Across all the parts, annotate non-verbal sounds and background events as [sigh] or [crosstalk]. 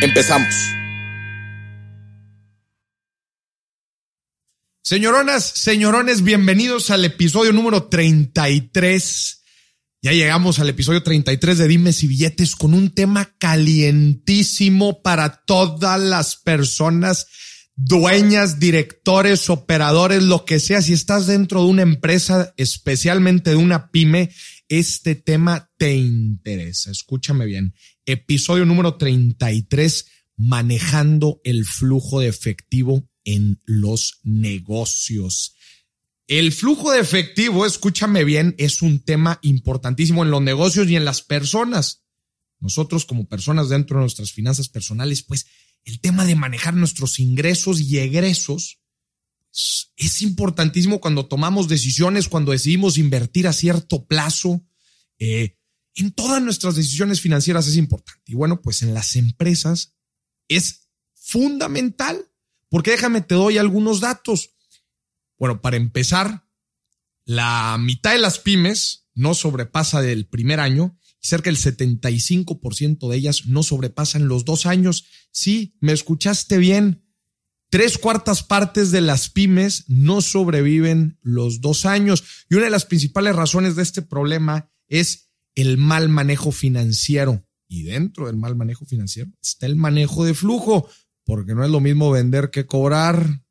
Empezamos. Señoronas, señorones, bienvenidos al episodio número 33 ya llegamos al episodio 33 de Dimes y Billetes con un tema calientísimo para todas las personas, dueñas, directores, operadores, lo que sea. Si estás dentro de una empresa, especialmente de una pyme, este tema te interesa. Escúchame bien. Episodio número 33, manejando el flujo de efectivo en los negocios. El flujo de efectivo, escúchame bien, es un tema importantísimo en los negocios y en las personas. Nosotros como personas dentro de nuestras finanzas personales, pues el tema de manejar nuestros ingresos y egresos es importantísimo cuando tomamos decisiones, cuando decidimos invertir a cierto plazo. Eh, en todas nuestras decisiones financieras es importante. Y bueno, pues en las empresas es fundamental, porque déjame, te doy algunos datos. Bueno, para empezar, la mitad de las pymes no sobrepasa del primer año cerca del 75% de ellas no sobrepasan los dos años. Sí, me escuchaste bien. Tres cuartas partes de las pymes no sobreviven los dos años. Y una de las principales razones de este problema es el mal manejo financiero. Y dentro del mal manejo financiero está el manejo de flujo, porque no es lo mismo vender que cobrar.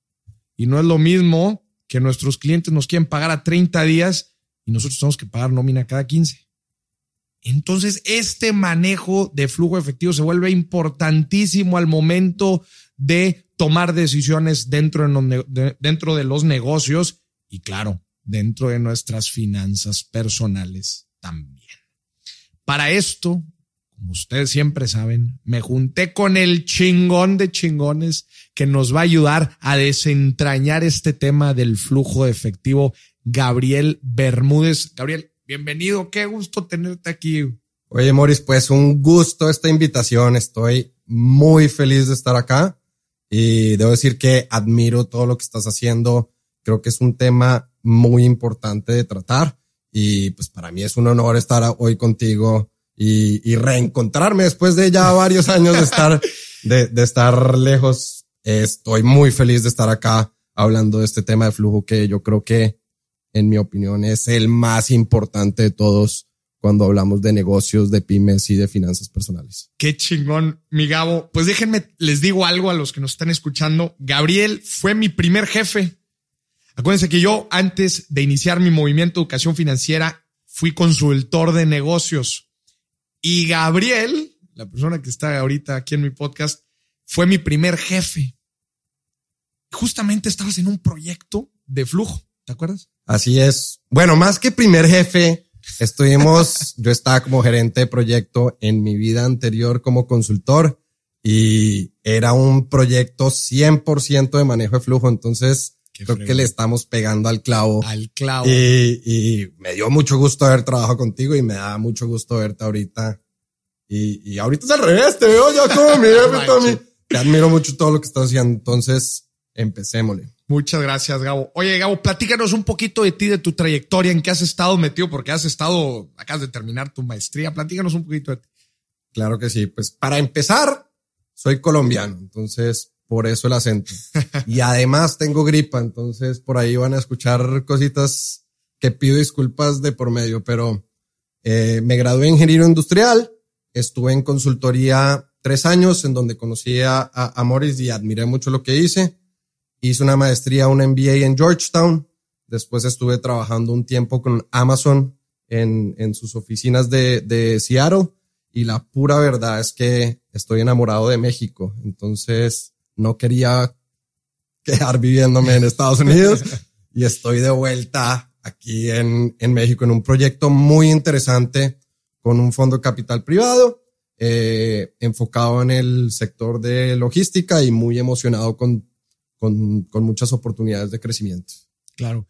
Y no es lo mismo que nuestros clientes nos quieren pagar a 30 días y nosotros tenemos que pagar nómina cada 15. Entonces, este manejo de flujo efectivo se vuelve importantísimo al momento de tomar decisiones dentro de, dentro de los negocios y, claro, dentro de nuestras finanzas personales también. Para esto, como ustedes siempre saben, me junté con el chingón de chingones que nos va a ayudar a desentrañar este tema del flujo de efectivo, Gabriel Bermúdez. Gabriel, bienvenido, qué gusto tenerte aquí. Oye, Moris, pues un gusto esta invitación. Estoy muy feliz de estar acá y debo decir que admiro todo lo que estás haciendo. Creo que es un tema muy importante de tratar y pues para mí es un honor estar hoy contigo y, reencontrarme después de ya varios años de estar, de, de estar lejos. Estoy muy feliz de estar acá hablando de este tema de flujo que yo creo que, en mi opinión, es el más importante de todos cuando hablamos de negocios, de pymes y de finanzas personales. Qué chingón, mi Gabo. Pues déjenme, les digo algo a los que nos están escuchando. Gabriel fue mi primer jefe. Acuérdense que yo, antes de iniciar mi movimiento educación financiera, fui consultor de negocios. Y Gabriel, la persona que está ahorita aquí en mi podcast, fue mi primer jefe. Justamente estabas en un proyecto de flujo, ¿te acuerdas? Así es. Bueno, más que primer jefe, estuvimos, [laughs] yo estaba como gerente de proyecto en mi vida anterior como consultor y era un proyecto 100% de manejo de flujo. Entonces, creo que le estamos pegando al clavo. Al clavo. Y, y, me dio mucho gusto haber trabajado contigo y me da mucho gusto verte ahorita. Y, y ahorita es al revés, te veo ya como mi [laughs] jefe Te admiro mucho todo lo que estás haciendo. Entonces, empecémosle. Muchas gracias, Gabo. Oye, Gabo, platícanos un poquito de ti, de tu trayectoria, en qué has estado metido, porque has estado, acabas de terminar tu maestría. Platícanos un poquito de ti. Claro que sí. Pues para empezar, soy colombiano. Entonces, por eso el acento. Y además tengo gripa, entonces por ahí van a escuchar cositas que pido disculpas de por medio, pero eh, me gradué en ingeniero industrial, estuve en consultoría tres años en donde conocí a, a, Morris y admiré mucho lo que hice. Hice una maestría, un MBA en Georgetown. Después estuve trabajando un tiempo con Amazon en, sus oficinas de Seattle y la pura verdad es que estoy enamorado de México. Entonces, no quería quedar viviéndome en Estados Unidos [laughs] y estoy de vuelta aquí en, en México en un proyecto muy interesante con un fondo de capital privado. eh, enfocado en el sector de logística y muy emocionado con, con, con muchas oportunidades de crecimiento. Claro.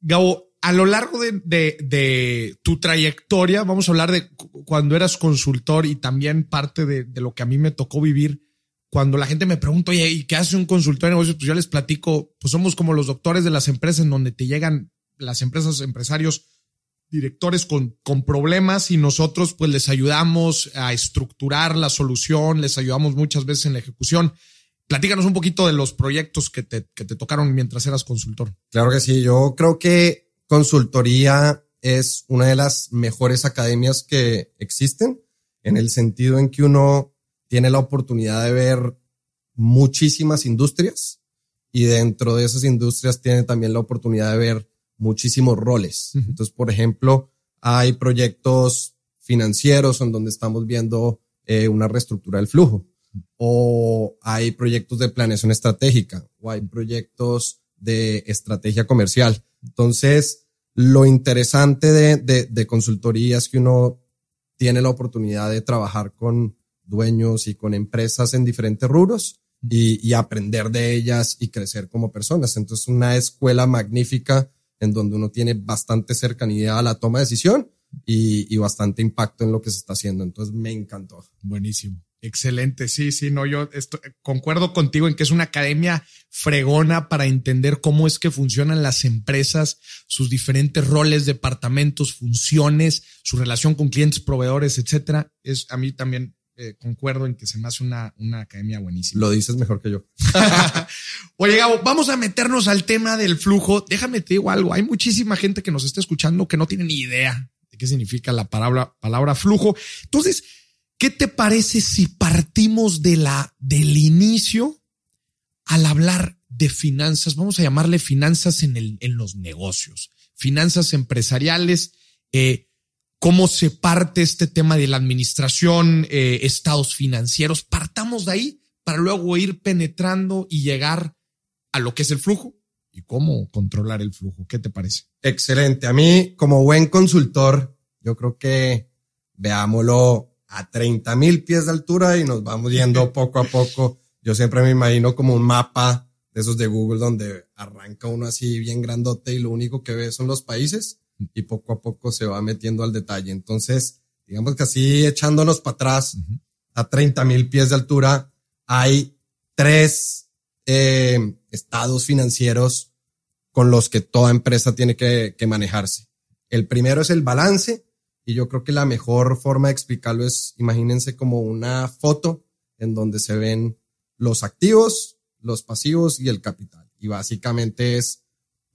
Gabo, a lo largo de, de, de, tu trayectoria, vamos a hablar de cuando eras consultor y también parte de, de, lo que a mí me tocó vivir. Cuando la gente me pregunta, oye, ¿y qué hace un consultor de negocios? Pues yo les platico, pues somos como los doctores de las empresas en donde te llegan las empresas, empresarios, directores con, con problemas y nosotros pues les ayudamos a estructurar la solución, les ayudamos muchas veces en la ejecución. Platícanos un poquito de los proyectos que te, que te tocaron mientras eras consultor. Claro que sí, yo creo que consultoría es una de las mejores academias que existen en el sentido en que uno tiene la oportunidad de ver muchísimas industrias y dentro de esas industrias tiene también la oportunidad de ver muchísimos roles. Entonces, por ejemplo, hay proyectos financieros en donde estamos viendo eh, una reestructura del flujo o hay proyectos de planeación estratégica o hay proyectos de estrategia comercial. Entonces, lo interesante de, de, de consultoría es que uno tiene la oportunidad de trabajar con dueños y con empresas en diferentes rubros y, y, aprender de ellas y crecer como personas. Entonces, una escuela magnífica en donde uno tiene bastante cercanía a la toma de decisión y, y bastante impacto en lo que se está haciendo. Entonces, me encantó. Buenísimo. Excelente, sí, sí, no, yo estoy, concuerdo contigo en que es una academia fregona para entender cómo es que funcionan las empresas, sus diferentes roles, departamentos, funciones, su relación con clientes, proveedores, etcétera. Es a mí también eh, concuerdo en que se me hace una, una academia buenísima. Lo dices mejor que yo. [laughs] Oye, Gabo, vamos a meternos al tema del flujo. Déjame te digo algo. Hay muchísima gente que nos está escuchando que no tiene ni idea de qué significa la palabra, palabra flujo. Entonces, ¿Qué te parece si partimos de la, del inicio al hablar de finanzas? Vamos a llamarle finanzas en, el, en los negocios, finanzas empresariales, eh, cómo se parte este tema de la administración, eh, estados financieros. Partamos de ahí para luego ir penetrando y llegar a lo que es el flujo y cómo controlar el flujo. ¿Qué te parece? Excelente. A mí, como buen consultor, yo creo que veámoslo a 30 mil pies de altura y nos vamos yendo [laughs] poco a poco. Yo siempre me imagino como un mapa de esos de Google donde arranca uno así bien grandote y lo único que ve son los países y poco a poco se va metiendo al detalle. Entonces, digamos que así echándonos para atrás a 30 mil pies de altura, hay tres eh, estados financieros con los que toda empresa tiene que, que manejarse. El primero es el balance, y yo creo que la mejor forma de explicarlo es, imagínense como una foto en donde se ven los activos, los pasivos y el capital. Y básicamente es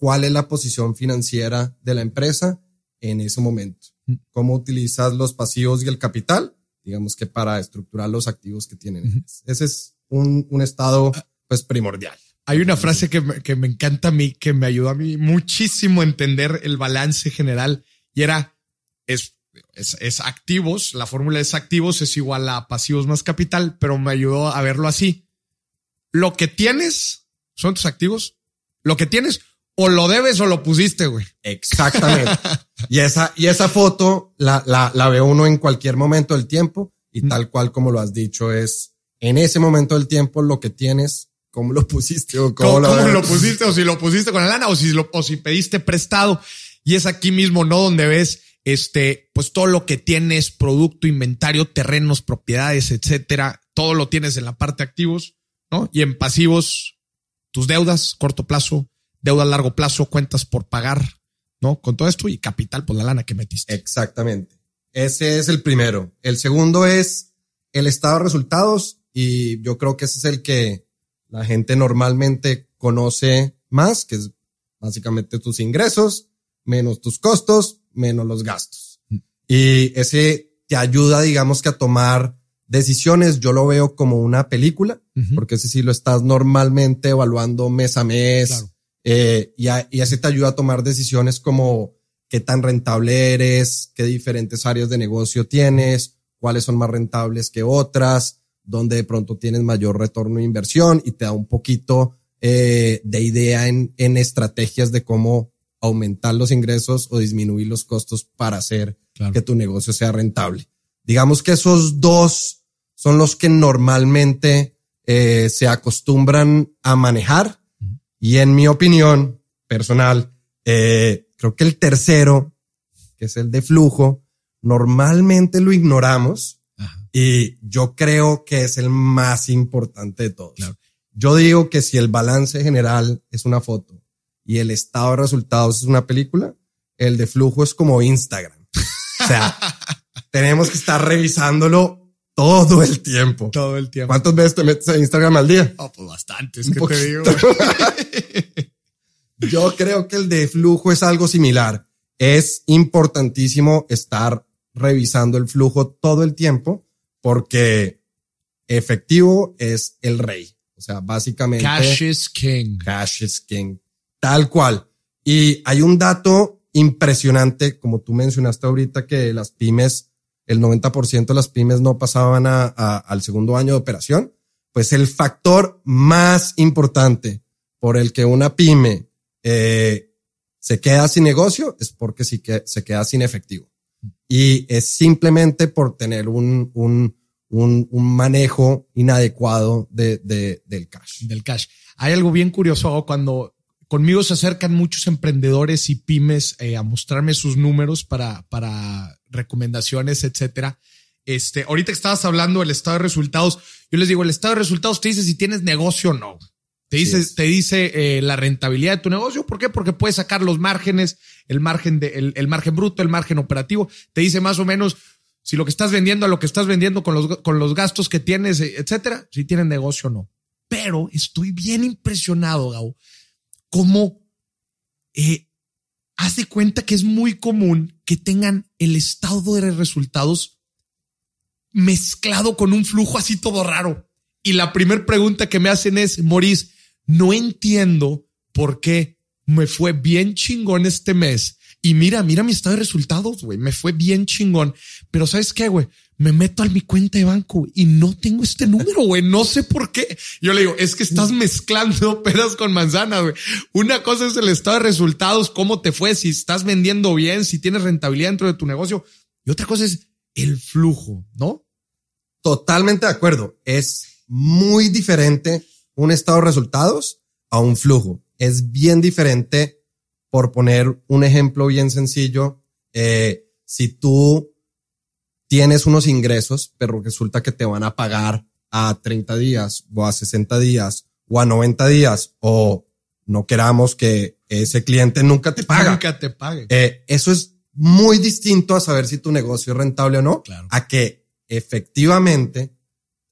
cuál es la posición financiera de la empresa en ese momento. Mm. Cómo utilizas los pasivos y el capital, digamos que para estructurar los activos que tienen. Ese es un, un estado pues primordial. Hay una frase que me, que me encanta a mí, que me ayudó a mí muchísimo a entender el balance general y era, es es, es, activos, la fórmula es activos es igual a pasivos más capital, pero me ayudó a verlo así. Lo que tienes son tus activos, lo que tienes o lo debes o lo pusiste, güey. Exactamente. [laughs] y esa, y esa foto la, la, la ve uno en cualquier momento del tiempo y tal cual como lo has dicho es en ese momento del tiempo lo que tienes, cómo lo [laughs] pusiste o cómo, ¿Cómo, lo, cómo lo, [laughs] pusiste o si lo pusiste con la lana o si lo, o si pediste prestado. Y es aquí mismo, ¿no? Donde ves este, pues todo lo que tienes, producto, inventario, terrenos, propiedades, etcétera, todo lo tienes en la parte activos, ¿no? Y en pasivos, tus deudas, corto plazo, deuda a largo plazo, cuentas por pagar, ¿no? Con todo esto y capital, pues la lana que metiste. Exactamente. Ese es el primero. El segundo es el estado de resultados y yo creo que ese es el que la gente normalmente conoce más, que es básicamente tus ingresos menos tus costos menos los gastos. Y ese te ayuda, digamos que a tomar decisiones. Yo lo veo como una película, porque ese sí lo estás normalmente evaluando mes a mes. Eh, y, y ese te ayuda a tomar decisiones como qué tan rentable eres, qué diferentes áreas de negocio tienes, cuáles son más rentables que otras, dónde de pronto tienes mayor retorno de inversión y te da un poquito eh, de idea en, en estrategias de cómo aumentar los ingresos o disminuir los costos para hacer claro. que tu negocio sea rentable. Digamos que esos dos son los que normalmente eh, se acostumbran a manejar. Y en mi opinión personal, eh, creo que el tercero, que es el de flujo, normalmente lo ignoramos y yo creo que es el más importante de todos. Yo digo que si el balance general es una foto y el estado de resultados es una película, el de flujo es como Instagram. O sea, [laughs] tenemos que estar revisándolo todo el tiempo. Todo el tiempo. ¿Cuántas veces te metes a Instagram al día? Oh, pues bastantes, ¿qué te digo? [laughs] Yo creo que el de flujo es algo similar. Es importantísimo estar revisando el flujo todo el tiempo porque efectivo es el rey. O sea, básicamente. Cash is king. Cash is king. Tal cual. Y hay un dato impresionante, como tú mencionaste ahorita, que las pymes, el 90% de las pymes no pasaban a, al segundo año de operación. Pues el factor más importante por el que una pyme eh, se queda sin negocio es porque sí que se queda sin efectivo. Y es simplemente por tener un, un, un, un manejo inadecuado de, de, del cash. Del cash. Hay algo bien curioso cuando conmigo se acercan muchos emprendedores y pymes eh, a mostrarme sus números para, para recomendaciones, etcétera. Este, ahorita que estabas hablando del estado de resultados, yo les digo, el estado de resultados te dice si tienes negocio o no. Te dice, te dice eh, la rentabilidad de tu negocio. ¿Por qué? Porque puedes sacar los márgenes, el margen de, el, margen bruto, el margen operativo. Te dice más o menos si lo que estás vendiendo a lo que estás vendiendo con los, con los gastos que tienes, eh, etcétera, si tienen negocio o no. Pero estoy bien impresionado, Gau, cómo eh, haz de cuenta que es muy común que tengan el estado de resultados mezclado con un flujo así todo raro. Y la primera pregunta que me hacen es, Maurice, no entiendo por qué me fue bien chingón este mes. Y mira, mira mi estado de resultados, güey. Me fue bien chingón. Pero ¿sabes qué, güey? Me meto a mi cuenta de banco y no tengo este número, güey. No sé por qué. Yo le digo, es que estás mezclando [laughs] pedas con manzanas, güey. Una cosa es el estado de resultados, cómo te fue, si estás vendiendo bien, si tienes rentabilidad dentro de tu negocio. Y otra cosa es el flujo, ¿no? Totalmente de acuerdo. Es muy diferente un estado de resultados a un flujo. Es bien diferente, por poner un ejemplo bien sencillo, eh, si tú tienes unos ingresos, pero resulta que te van a pagar a 30 días o a 60 días o a 90 días o no queramos que ese cliente nunca te paga. Nunca te pague. Eh, eso es muy distinto a saber si tu negocio es rentable o no, a que efectivamente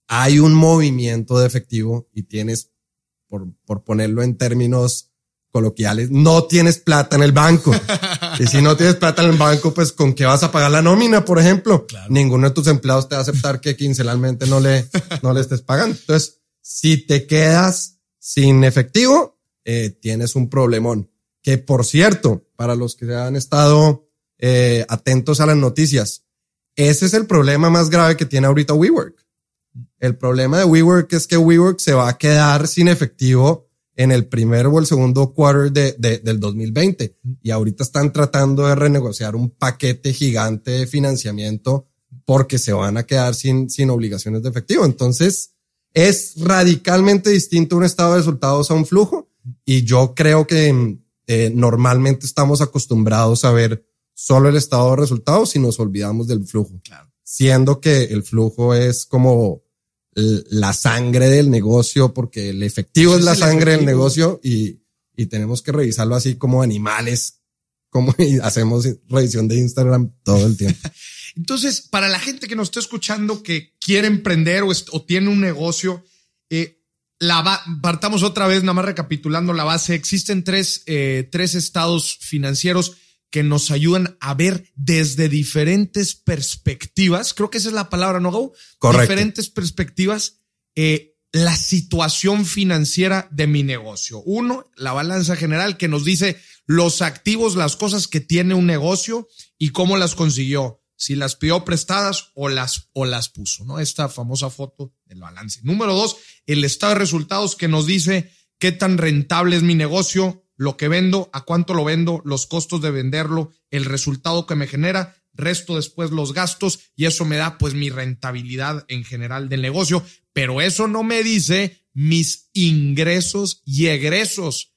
hay un movimiento de efectivo y tienes, por, por ponerlo en términos coloquiales, no tienes plata en el banco. [laughs] y si no tienes plata en el banco, pues con qué vas a pagar la nómina, por ejemplo. Ninguno de tus empleados te va a aceptar que quincenalmente no le, no le estés pagando. Entonces, si te quedas sin efectivo, eh, tienes un problemón. Que por cierto, para los que han estado eh, atentos a las noticias, ese es el problema más grave que tiene ahorita WeWork. El problema de WeWork es que WeWork se va a quedar sin efectivo en el primer o el segundo quarter de, del 2020 y ahorita están tratando de renegociar un paquete gigante de financiamiento porque se van a quedar sin, sin obligaciones de efectivo. Entonces es radicalmente distinto un estado de resultados a un flujo y yo creo que eh, normalmente estamos acostumbrados a ver solo el estado de resultados y nos olvidamos del flujo. Claro siendo que el flujo es como la sangre del negocio, porque el efectivo es la sangre del negocio y, y tenemos que revisarlo así como animales, como [laughs] hacemos revisión de Instagram todo el tiempo. [laughs] Entonces, para la gente que nos está escuchando que quiere emprender o, tiene un negocio, eh, la partamos otra vez, nada más recapitulando la base. Existen tres, eh, tres estados financieros que nos ayudan a ver desde diferentes perspectivas. Creo que esa es la palabra, ¿no, Gau? Correcto. Diferentes perspectivas. Eh, la situación financiera de mi negocio. Uno, la balanza general que nos dice los activos, las cosas que tiene un negocio y cómo las consiguió. Si las pidió prestadas o las, o las puso, ¿no? Esta famosa foto del balance. Número dos, el estado de resultados que nos dice qué tan rentable es mi negocio, lo que vendo, a cuánto lo vendo, los costos de venderlo, el resultado que me genera, resto después los gastos y eso me da pues mi rentabilidad en general del negocio, pero eso no me dice mis ingresos y egresos.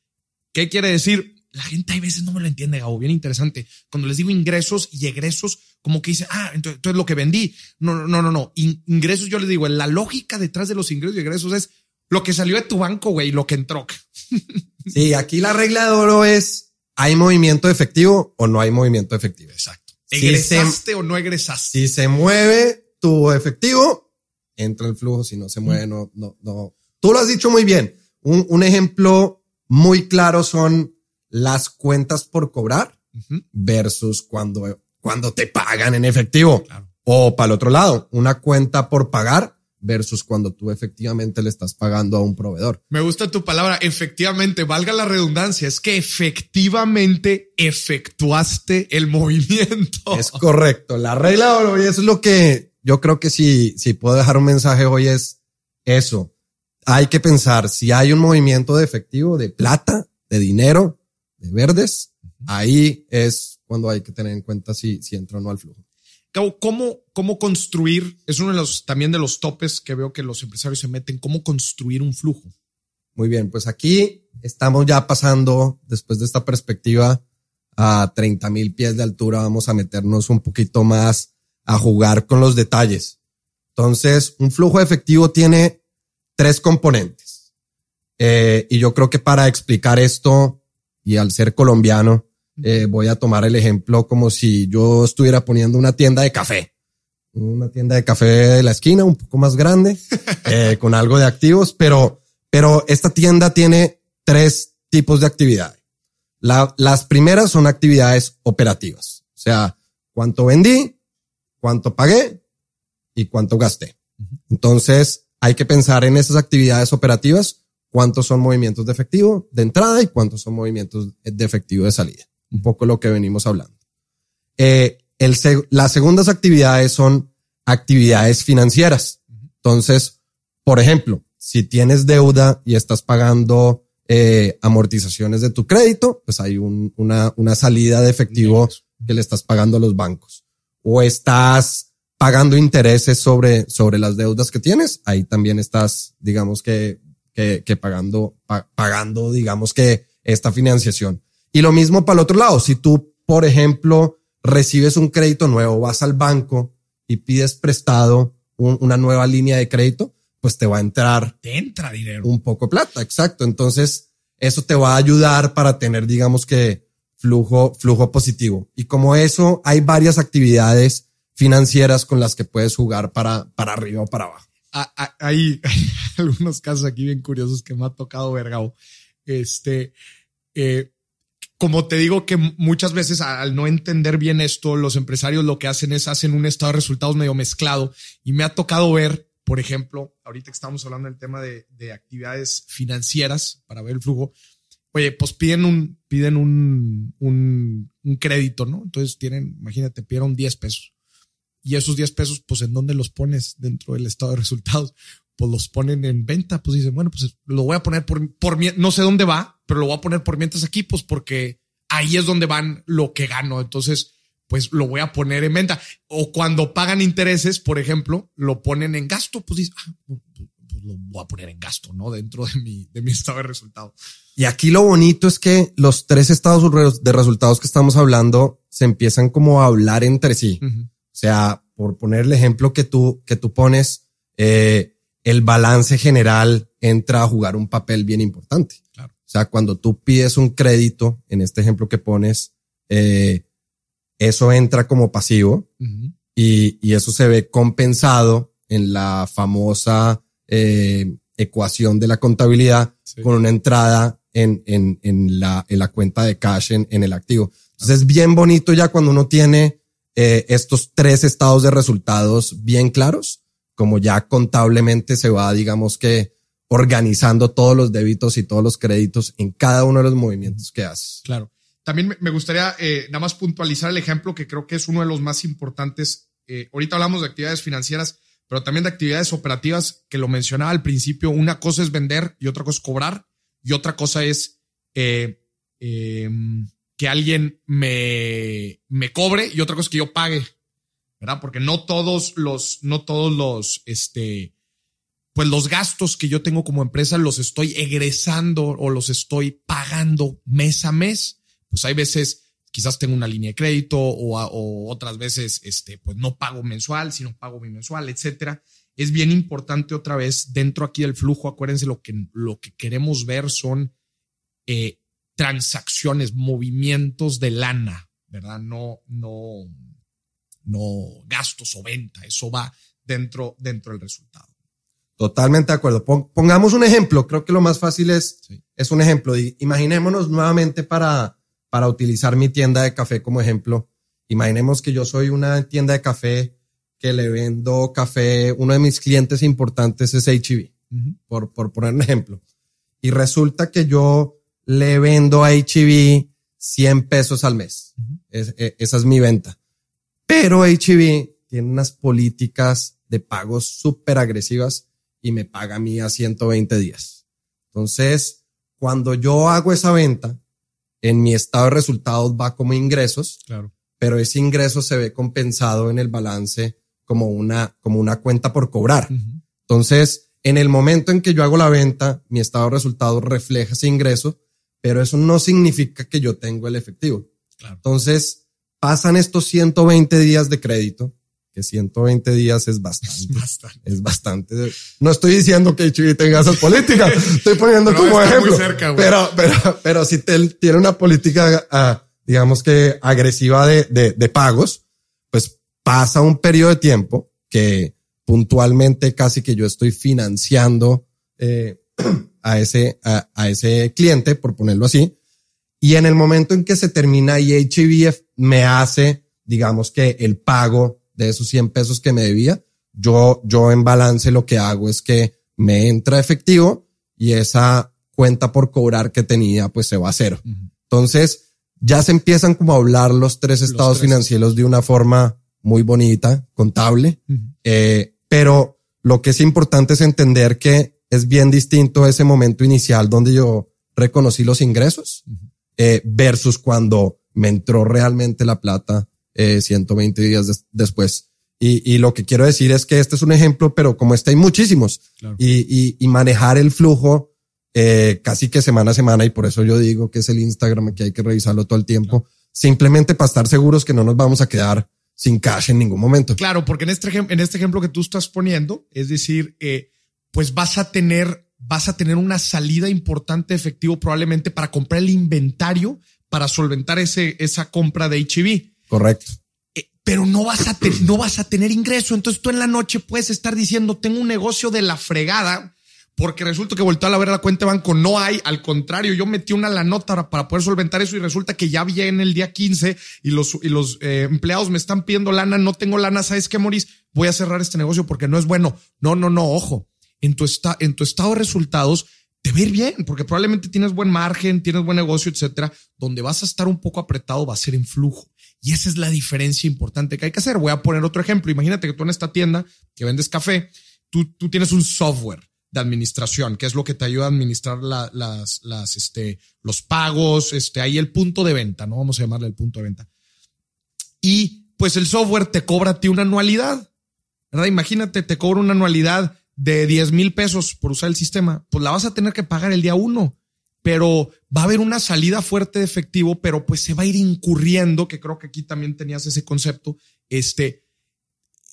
¿Qué quiere decir? La gente a veces no me lo entiende, Gabo, bien interesante. Cuando les digo ingresos y egresos, como que dice, ah, entonces, entonces lo que vendí. No, no, no, no. ingresos yo les digo, la lógica detrás de los ingresos y egresos es lo que salió de tu banco, güey, lo que entró. [laughs] Sí, aquí la regla de oro es, ¿hay movimiento efectivo o no hay movimiento efectivo? Exacto. ¿Egresaste o no egresaste? Si se mueve tu efectivo, entra el flujo. Si no se mueve, no, no, no. Tú lo has dicho muy bien. Un, un ejemplo muy claro son las cuentas por cobrar versus cuando, cuando te pagan en efectivo. O para el otro lado, una cuenta por pagar versus cuando tú efectivamente le estás pagando a un proveedor. Me gusta tu palabra, efectivamente, valga la redundancia, es que efectivamente efectuaste el [laughs] movimiento. Es correcto, la regla hoy es lo que yo creo que si, si puedo dejar un mensaje hoy es eso. Hay que pensar si hay un movimiento de efectivo, de plata, de dinero, de verdes, ahí es cuando hay que tener en cuenta si, si entra o no al flujo. ¿Cómo, cómo construir? Es uno de los también de los topes que veo que los empresarios se meten. ¿Cómo construir un flujo? Muy bien, pues aquí estamos ya pasando después de esta perspectiva a 30 mil pies de altura. Vamos a meternos un poquito más a jugar con los detalles. Entonces, un flujo efectivo tiene tres componentes. Eh, y yo creo que para explicar esto y al ser colombiano, eh, voy a tomar el ejemplo como si yo estuviera poniendo una tienda de café. Una tienda de café de la esquina, un poco más grande, [laughs] eh, con algo de activos, pero, pero esta tienda tiene tres tipos de actividades. las primeras son actividades operativas. O sea, cuánto vendí, cuánto pagué y cuánto gasté. Entonces, hay que pensar en esas actividades operativas, cuántos son movimientos de efectivo de entrada y cuántos son movimientos de efectivo de salida un poco lo que venimos hablando. Eh, el, las segundas actividades son actividades financieras. Entonces, por ejemplo, si tienes deuda y estás pagando eh, amortizaciones de tu crédito, pues hay una, una salida de efectivo que le estás pagando a los bancos. O estás pagando intereses sobre, sobre las deudas que tienes, ahí también estás, digamos que, que, que pagando, pagando, digamos que esta financiación. Y lo mismo para el otro lado. Si tú, por ejemplo, recibes un crédito nuevo, vas al banco y pides prestado una nueva línea de crédito, pues te va a entrar. Te entra dinero. Un poco plata, exacto. Entonces, eso te va a ayudar para tener, digamos que, flujo, flujo positivo. Y como eso, hay varias actividades financieras con las que puedes jugar para, para arriba o para abajo. Ah, ah, hay, [laughs] algunos casos aquí bien curiosos que me ha tocado ver, Este, eh, como te digo que muchas veces al no entender bien esto, los empresarios lo que hacen es hacen un estado de resultados medio mezclado y me ha tocado ver, por ejemplo, ahorita que estamos hablando del tema de, actividades financieras para ver el flujo, oye, pues piden un, piden un, un, crédito, ¿no? Entonces tienen, imagínate, pidieron 10 pesos. Y esos 10 pesos, pues, ¿en dónde los pones dentro del estado de resultados? Pues los ponen en venta, pues dicen, bueno, pues lo voy a poner por, por, no sé dónde va, pero lo voy a poner por mientras aquí, pues porque ahí es donde van lo que gano. Entonces, pues lo voy a poner en venta. O cuando pagan intereses, por ejemplo, lo ponen en gasto, pues dices, ah, pues, pues, lo voy a poner en gasto, ¿no? Dentro de mi, de mi [laughs] estado de resultados. Y aquí lo bonito es que los tres estados de resultados que estamos hablando se empiezan como a hablar entre sí. O sea, por poner el ejemplo que tú, que tú pones, eh, el balance general entra a jugar un papel bien importante. O sea, cuando tú pides un crédito, en este ejemplo que pones, eh, eso entra como pasivo y, y, eso se ve compensado en la famosa eh, ecuación de la contabilidad con una entrada en, en, en, la, en la cuenta de cash en, en el activo. Entonces es bien bonito ya cuando uno tiene eh, estos tres estados de resultados bien claros, como ya contablemente se va, digamos que organizando todos los débitos y todos los créditos en cada uno de los movimientos que haces. Claro. También me gustaría eh, nada más puntualizar el ejemplo que creo que es uno de los más importantes. Eh, ahorita hablamos de actividades financieras, pero también de actividades operativas que lo mencionaba al principio. Una cosa es vender y otra cosa es cobrar y otra cosa es eh, em, que alguien me, me cobre y otra cosa es que yo pague, ¿verdad? Porque no todos los, no todos los, este, pues los gastos que yo tengo como empresa los estoy egresando o los estoy pagando mes a mes. Pues hay veces quizás tengo una línea de crédito o, otras veces, este, pues no pago mensual, sino pago bimensual, etcétera. Es bien importante otra vez dentro aquí del flujo. Acuérdense lo que, lo que queremos ver son eh, transacciones, movimientos de lana, ¿verdad? No, no, no gastos o venta. Eso va dentro, dentro del resultado. Totalmente de acuerdo. Pongamos un ejemplo. Creo que lo más fácil es, es un ejemplo. Imaginémonos nuevamente para, para utilizar mi tienda de café como ejemplo. Imaginemos que yo soy una tienda de café que le vendo café. Uno de mis clientes importantes es HB, por, por poner un ejemplo. Y resulta que yo le vendo a HB 100 pesos al mes. E, esa es mi venta. Pero HB tiene unas políticas de pagos súper agresivas y me paga a mí a 120 días. Entonces, cuando yo hago esa venta, en mi estado de resultados va como ingresos, claro. pero ese ingreso se ve compensado en el balance como una, como una cuenta por cobrar. Entonces, en el momento en que yo hago la venta, mi estado de resultados refleja ese ingreso, pero eso no significa que yo tengo el efectivo. Claro. Entonces, pasan estos 120 días de crédito que 120 días es [laughs] bastante. Es bastante. No estoy diciendo que Chibi tenga esas políticas, estoy poniendo como ejemplo. pero, pero, pero si tiene una política, ah, digamos que agresiva de, de, pagos, pues pasa un periodo de tiempo que puntualmente casi que yo estoy financiando eh, [clears throat] a ese, a, a, ese cliente, por ponerlo así. Y en el momento en que se termina y HBF me hace, digamos que el pago de esos 100 pesos que me debía, yo, yo en balance lo que hago es que me entra efectivo y esa cuenta por cobrar que tenía pues se va a cero. Entonces ya se empiezan como a hablar los tres estados financieros de una forma muy bonita, contable, eh, pero lo que es importante es entender que es bien distinto ese momento inicial donde yo reconocí los ingresos eh, versus cuando me entró realmente la plata eh, 120 días después. Y, y, lo que quiero decir es que este es un ejemplo, pero como este hay muchísimos. Y, y, y, manejar el flujo eh, casi que semana a semana, y por eso yo digo que es el Instagram, que hay que revisarlo todo el tiempo, simplemente para estar seguros que no nos vamos a quedar sin cash en ningún momento. Claro, porque en este, en este ejemplo que tú estás poniendo, es decir, eh, pues vas a tener, vas a tener una salida importante de efectivo probablemente para comprar el inventario para solventar ese, esa compra de HIV. Correcto. Eh, pero no vas a tener, no vas a tener ingreso. Entonces tú en la noche puedes estar diciendo, tengo un negocio de la fregada, porque resulta que volteó a ver la cuenta de banco, no hay, al contrario, yo metí una la nota para poder solventar eso y resulta que ya viene el día 15 y los, y los eh, empleados me están pidiendo lana, no tengo lana, ¿sabes qué, Moris? Voy a cerrar este negocio porque no es bueno. No, no, no, ojo, en tu, esta, en tu estado de resultados te va a ir bien, porque probablemente tienes buen margen, tienes buen negocio, etcétera. Donde vas a estar un poco apretado va a ser en flujo. Y esa es la diferencia importante que hay que hacer. Voy a poner otro ejemplo. Imagínate que tú en esta tienda que vendes café, tú, tú tienes un software de administración, que es lo que te ayuda a administrar las, las, este, los pagos, este, ahí el punto de venta, ¿no? Vamos a llamarle el punto de venta. Y pues el software te cobra a ti una anualidad, ¿verdad? Imagínate, te cobra una anualidad de 10 mil pesos por usar el sistema, pues la vas a tener que pagar el día uno pero va a haber una salida fuerte de efectivo, pero pues se va a ir incurriendo, que creo que aquí también tenías ese concepto, este,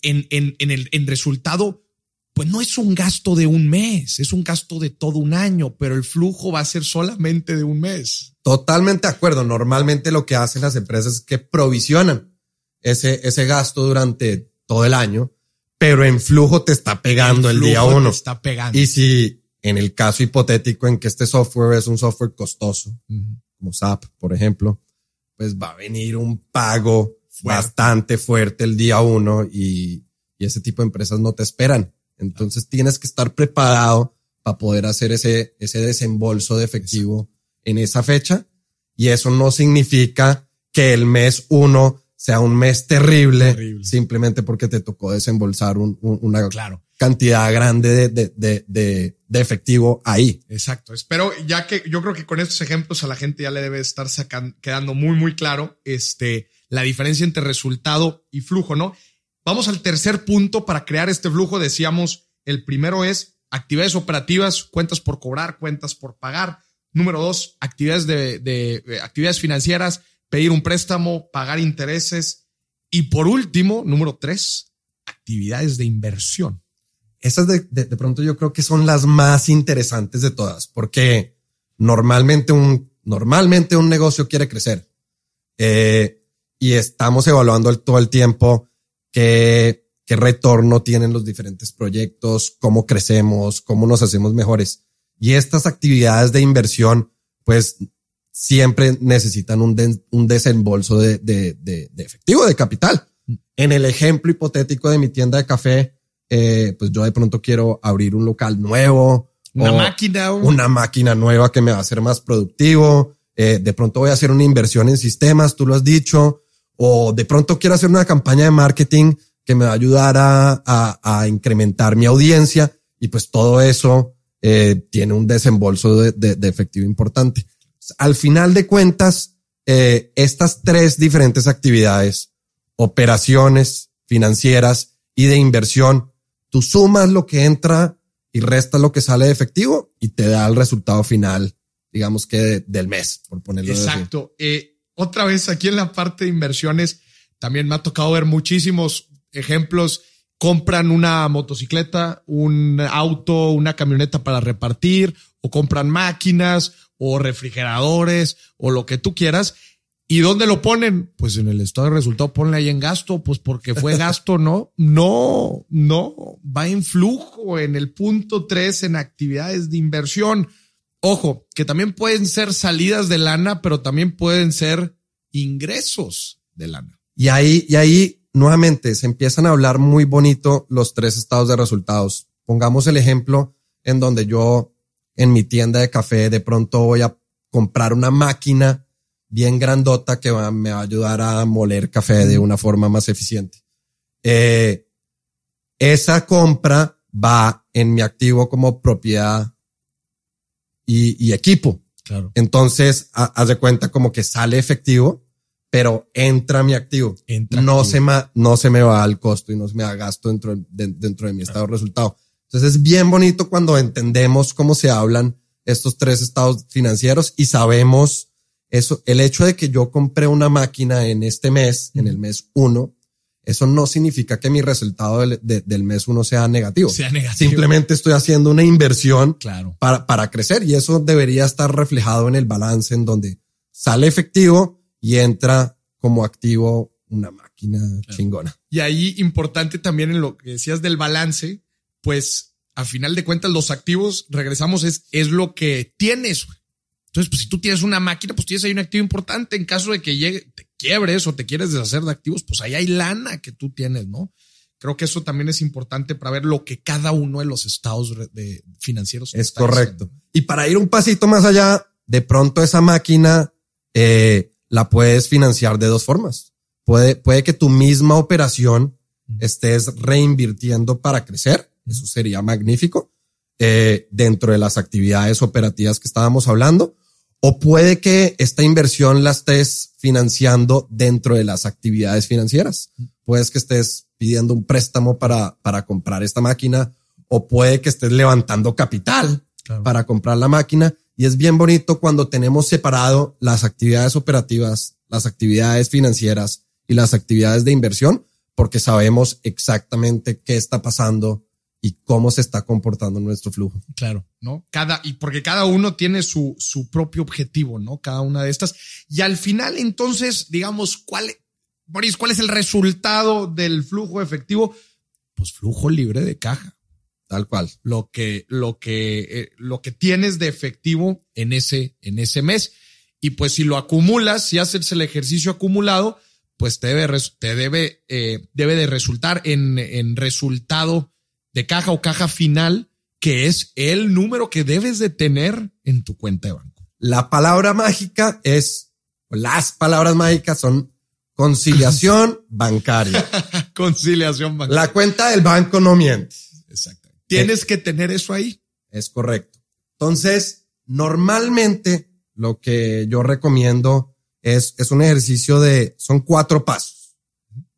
en, en, en el en resultado, pues no es un gasto de un mes, es un gasto de todo un año, pero el flujo va a ser solamente de un mes. Totalmente de acuerdo. Normalmente lo que hacen las empresas es que provisionan ese, ese gasto durante todo el año, pero en flujo te está pegando el, día uno. está pegando. Y si en el caso hipotético en que este software es un software costoso, como SAP, por ejemplo, pues va a venir un pago bastante fuerte el día uno y, y, ese tipo de empresas no te esperan. Entonces tienes que estar preparado para poder hacer ese, ese desembolso de efectivo en esa fecha. Y eso no significa que el mes uno sea un mes terrible, simplemente porque te tocó desembolsar un, una, claro cantidad grande de, de, de, de, efectivo ahí. Exacto. Espero, ya que yo creo que con estos ejemplos a la gente ya le debe estar sacando, quedando muy, muy claro este, la diferencia entre resultado y flujo, ¿no? Vamos al tercer punto para crear este flujo. Decíamos, el primero es actividades operativas, cuentas por cobrar, cuentas por pagar. Número dos, actividades de, de, de actividades financieras, pedir un préstamo, pagar intereses. Y por último, número tres, actividades de inversión. Esas de, de, de, pronto yo creo que son las más interesantes de todas, porque normalmente un, normalmente un negocio quiere crecer. Eh, y estamos evaluando todo el tiempo qué, qué retorno tienen los diferentes proyectos, cómo crecemos, cómo nos hacemos mejores. Y estas actividades de inversión, pues siempre necesitan un, de, un desembolso de, de, de, efectivo, de capital. En el ejemplo hipotético de mi tienda de café, eh, pues yo de pronto quiero abrir un local nuevo. Una máquina. Una máquina nueva que me va a hacer más productivo. Eh, de pronto voy a hacer una inversión en sistemas, tú lo has dicho. O de pronto quiero hacer una campaña de marketing que me va a ayudar a, a, a incrementar mi audiencia. Y pues todo eso eh, tiene un desembolso de, de, de, efectivo importante. Al final de cuentas, eh, estas tres diferentes actividades, operaciones financieras y de inversión, Tú sumas lo que entra y restas lo que sale de efectivo y te da el resultado final, digamos que de, del mes, por ponerlo Exacto. Eh, otra vez aquí en la parte de inversiones, también me ha tocado ver muchísimos ejemplos. Compran una motocicleta, un auto, una camioneta para repartir, o compran máquinas, o refrigeradores, o lo que tú quieras ¿Y dónde lo ponen? Pues en el estado de resultado ponle ahí en gasto, pues porque fue [laughs] gasto, ¿no? No, no, va en flujo en el punto tres en actividades de inversión. Ojo, que también pueden ser salidas de lana, pero también pueden ser ingresos de lana. Y ahí, y ahí nuevamente se empiezan a hablar muy bonito los tres estados de resultados. Pongamos el ejemplo en donde yo en mi tienda de café de pronto voy a comprar una máquina bien grandota que va, me va a ayudar a moler café de una forma más eficiente. Eh, esa compra va en mi activo como propiedad y, y equipo. Claro. Entonces, haz de cuenta como que sale efectivo, pero entra mi activo. Entra no activo. se me, no se me va al costo y no se me da gasto dentro de, dentro de mi estado de resultado. Entonces es bien bonito cuando entendemos cómo se hablan estos tres estados financieros y sabemos eso, el hecho de que yo compré una máquina en este mes, en el mes uno, eso no significa que mi resultado del, de, del mes uno sea negativo. Sea negativo. Simplemente estoy haciendo una inversión claro. para, para crecer y eso debería estar reflejado en el balance en donde sale efectivo y entra como activo una máquina claro. chingona. Y ahí importante también en lo que decías del balance, pues a final de cuentas los activos, regresamos, es, es lo que tienes. Entonces, pues si tú tienes una máquina, pues tienes ahí un activo importante. En caso de que llegue, te quiebres o te quieres deshacer de activos, pues ahí hay lana que tú tienes, ¿no? Creo que eso también es importante para ver lo que cada uno de los estados de financieros es correcto. Haciendo. Y para ir un pasito más allá, de pronto esa máquina eh, la puedes financiar de dos formas. Puede, puede que tu misma operación estés reinvirtiendo para crecer. Eso sería magnífico. Eh, dentro de las actividades operativas que estábamos hablando o puede que esta inversión la estés financiando dentro de las actividades financieras. Puedes que estés pidiendo un préstamo para, para comprar esta máquina o puede que estés levantando capital claro. para comprar la máquina. Y es bien bonito cuando tenemos separado las actividades operativas, las actividades financieras y las actividades de inversión, porque sabemos exactamente qué está pasando y cómo se está comportando nuestro flujo. Claro, ¿no? Cada, y porque cada uno tiene su, su propio objetivo, ¿no? Cada una de estas. Y al final, entonces, digamos, ¿cuál, Boris, cuál es el resultado del flujo efectivo? Pues flujo libre de caja. Tal cual. Lo que, lo que, eh, lo que tienes de efectivo en ese, en ese mes. Y pues si lo acumulas, si haces el ejercicio acumulado, pues te debe, te debe, eh, debe de resultar en, en resultado de caja o caja final, que es el número que debes de tener en tu cuenta de banco. La palabra mágica es, las palabras mágicas son conciliación [laughs] bancaria. [laughs] conciliación bancaria. La cuenta del banco no miente. Exacto. Tienes que tener eso ahí. Es correcto. Entonces, normalmente lo que yo recomiendo es, es un ejercicio de, son cuatro pasos.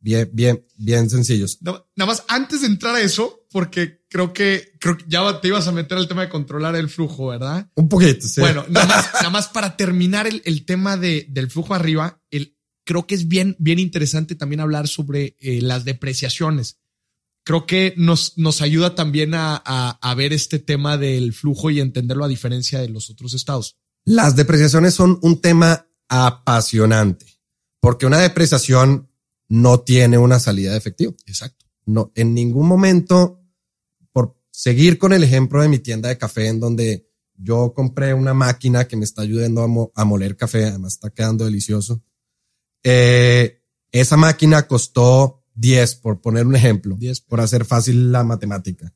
Bien, bien, bien sencillos. No, nada más antes de entrar a eso, porque creo que, creo que ya te ibas a meter al tema de controlar el flujo, ¿verdad? Un poquito, sí. Bueno, nada más, [laughs] nada más para terminar el, el tema de, del flujo arriba, el, creo que es bien, bien interesante también hablar sobre eh, las depreciaciones. Creo que nos, nos ayuda también a, a, a ver este tema del flujo y entenderlo a diferencia de los otros estados. Las depreciaciones son un tema apasionante porque una depreciación no tiene una salida de efectivo. Exacto. No, en ningún momento, seguir con el ejemplo de mi tienda de café en donde yo compré una máquina que me está ayudando a, mo a moler café, además está quedando delicioso. Eh, esa máquina costó 10, por poner un ejemplo, 10. por hacer fácil la matemática.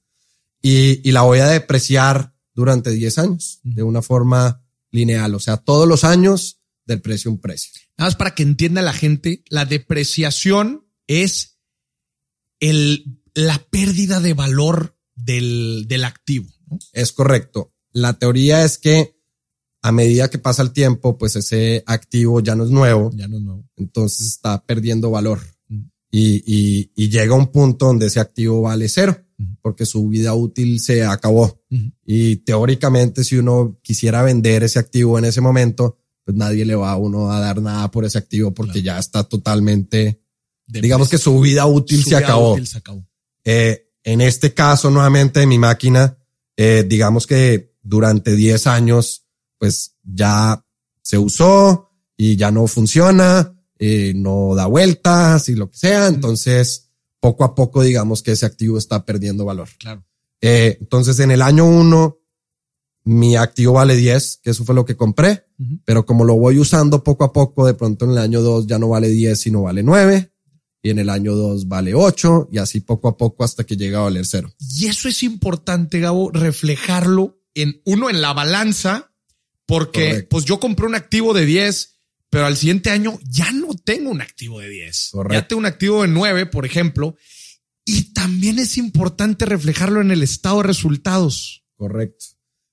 Y, y la voy a depreciar durante 10 años de una forma lineal. O sea, todos los años del precio un precio. Nada más para que entienda la gente, la depreciación es el, la pérdida de valor del, del activo. ¿no? Es correcto. La teoría es que a medida que pasa el tiempo, pues ese activo ya no es nuevo. Ya no es nuevo. Entonces está perdiendo valor. Mm. Y, y, y, llega un punto donde ese activo vale cero, porque su vida útil se acabó. Y teóricamente, si uno quisiera vender ese activo en ese momento, pues nadie le va a uno a dar nada por ese activo porque claro. ya está totalmente, de digamos que su vida útil, su se, vida acabó. útil se acabó. Eh, en este caso, nuevamente, de mi máquina, eh, digamos que durante 10 años, pues ya se usó y ya no funciona, eh, no da vueltas y lo que sea. Entonces, poco a poco, digamos que ese activo está perdiendo valor. Claro. Eh, entonces, en el año uno, mi activo vale 10, que eso fue lo que compré, uh -huh. pero como lo voy usando poco a poco, de pronto en el año 2 ya no vale 10, sino vale 9, y en el año 2 vale 8, y así poco a poco hasta que llega a valer 0. Y eso es importante, Gabo, reflejarlo en uno en la balanza, porque Correcto. pues yo compré un activo de 10, pero al siguiente año ya no tengo un activo de 10. Correcto. Ya tengo un activo de 9, por ejemplo, y también es importante reflejarlo en el estado de resultados. Correcto.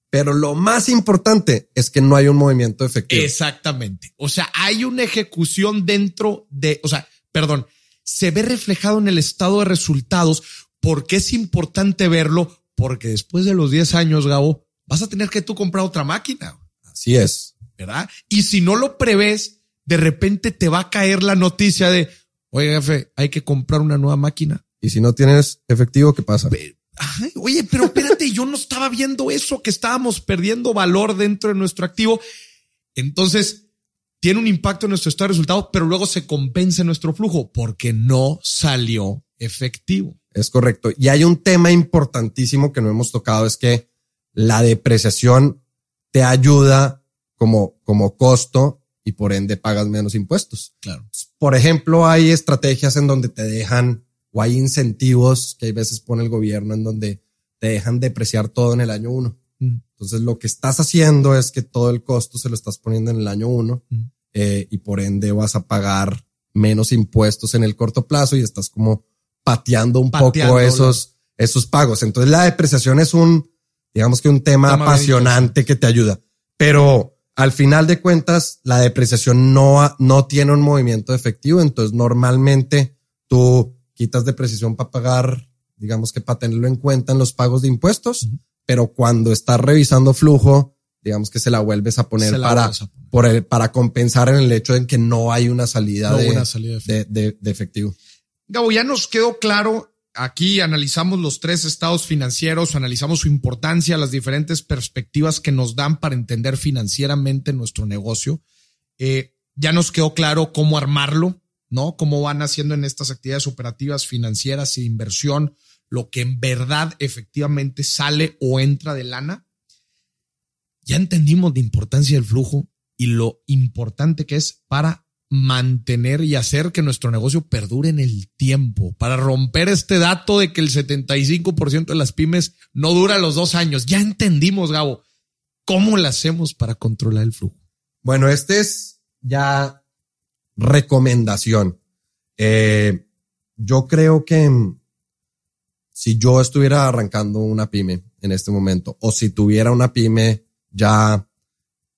Pero lo más importante es que no hay un movimiento efectivo. Exactamente. O sea, hay una ejecución dentro de, o sea, perdón, se ve reflejado en el estado de resultados porque es importante verlo porque después de los 10 años, Gabo, vas a tener que tú comprar otra máquina. Así es. ¿Verdad? Y si no lo prevés, de repente te va a caer la noticia de, oye, jefe, hay que comprar una nueva máquina. Y si no tienes efectivo, ¿qué pasa? Ay, oye, pero espérate, yo no estaba viendo eso, que estábamos perdiendo valor dentro de nuestro activo. Entonces, tiene un impacto en nuestro estado de resultados, pero luego se compensa en nuestro flujo porque no salió efectivo. Es correcto. Y hay un tema importantísimo que no hemos tocado, es que la depreciación te ayuda como, como costo y por ende pagas menos impuestos. Claro. Por ejemplo, hay estrategias en donde te dejan o hay incentivos que hay veces pone el gobierno en donde te dejan depreciar todo en el año uno. Mm. Entonces lo que estás haciendo es que todo el costo se lo estás poniendo en el año uno mm. Eh, y por ende vas a pagar menos impuestos en el corto plazo y estás como pateando un poco esos, esos pagos. Entonces la depreciación es un, digamos que un tema, apasionante que te ayuda, pero al final de cuentas la depreciación no, no tiene un movimiento efectivo. Entonces normalmente tú quitas depreciación para pagar, digamos que para tenerlo en cuenta en los pagos de impuestos, uh -huh. pero cuando estás revisando flujo, digamos que se la vuelves a poner para, a poner. Por el, para compensar en el hecho de que no hay una salida, no de, una salida de, de, de, efectivo. Gabo, ya nos quedó claro. Aquí analizamos los tres estados financieros, analizamos su importancia, las diferentes perspectivas que nos dan para entender financieramente nuestro negocio. Eh, ya nos quedó claro cómo armarlo, ¿no? Cómo van haciendo en estas actividades operativas financieras e inversión lo que en verdad efectivamente sale o entra de lana. Ya entendimos la importancia del flujo y lo importante que es para mantener y hacer que nuestro negocio perdure en el tiempo, para romper este dato de que el 75% de las pymes no dura los dos años. Ya entendimos, Gabo, cómo lo hacemos para controlar el flujo. Bueno, este es ya recomendación. Eh, yo creo que si yo estuviera arrancando una pyme en este momento o si tuviera una pyme ya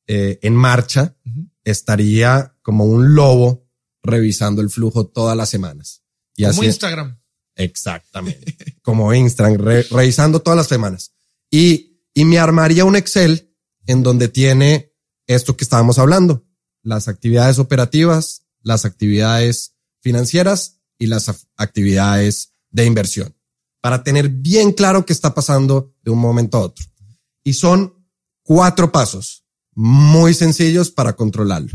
eh, en marcha, estaría como un lobo revisando el flujo todas las semanas. Y como Instagram. Exactamente. [laughs] como Instagram, revisando todas las semanas. Y, y me armaría un Excel en donde tiene esto que estábamos hablando, las actividades operativas, las actividades financieras y las actividades de inversión para tener bien claro qué está pasando de un momento a otro. Y son cuatro pasos muy sencillos para controlarlo.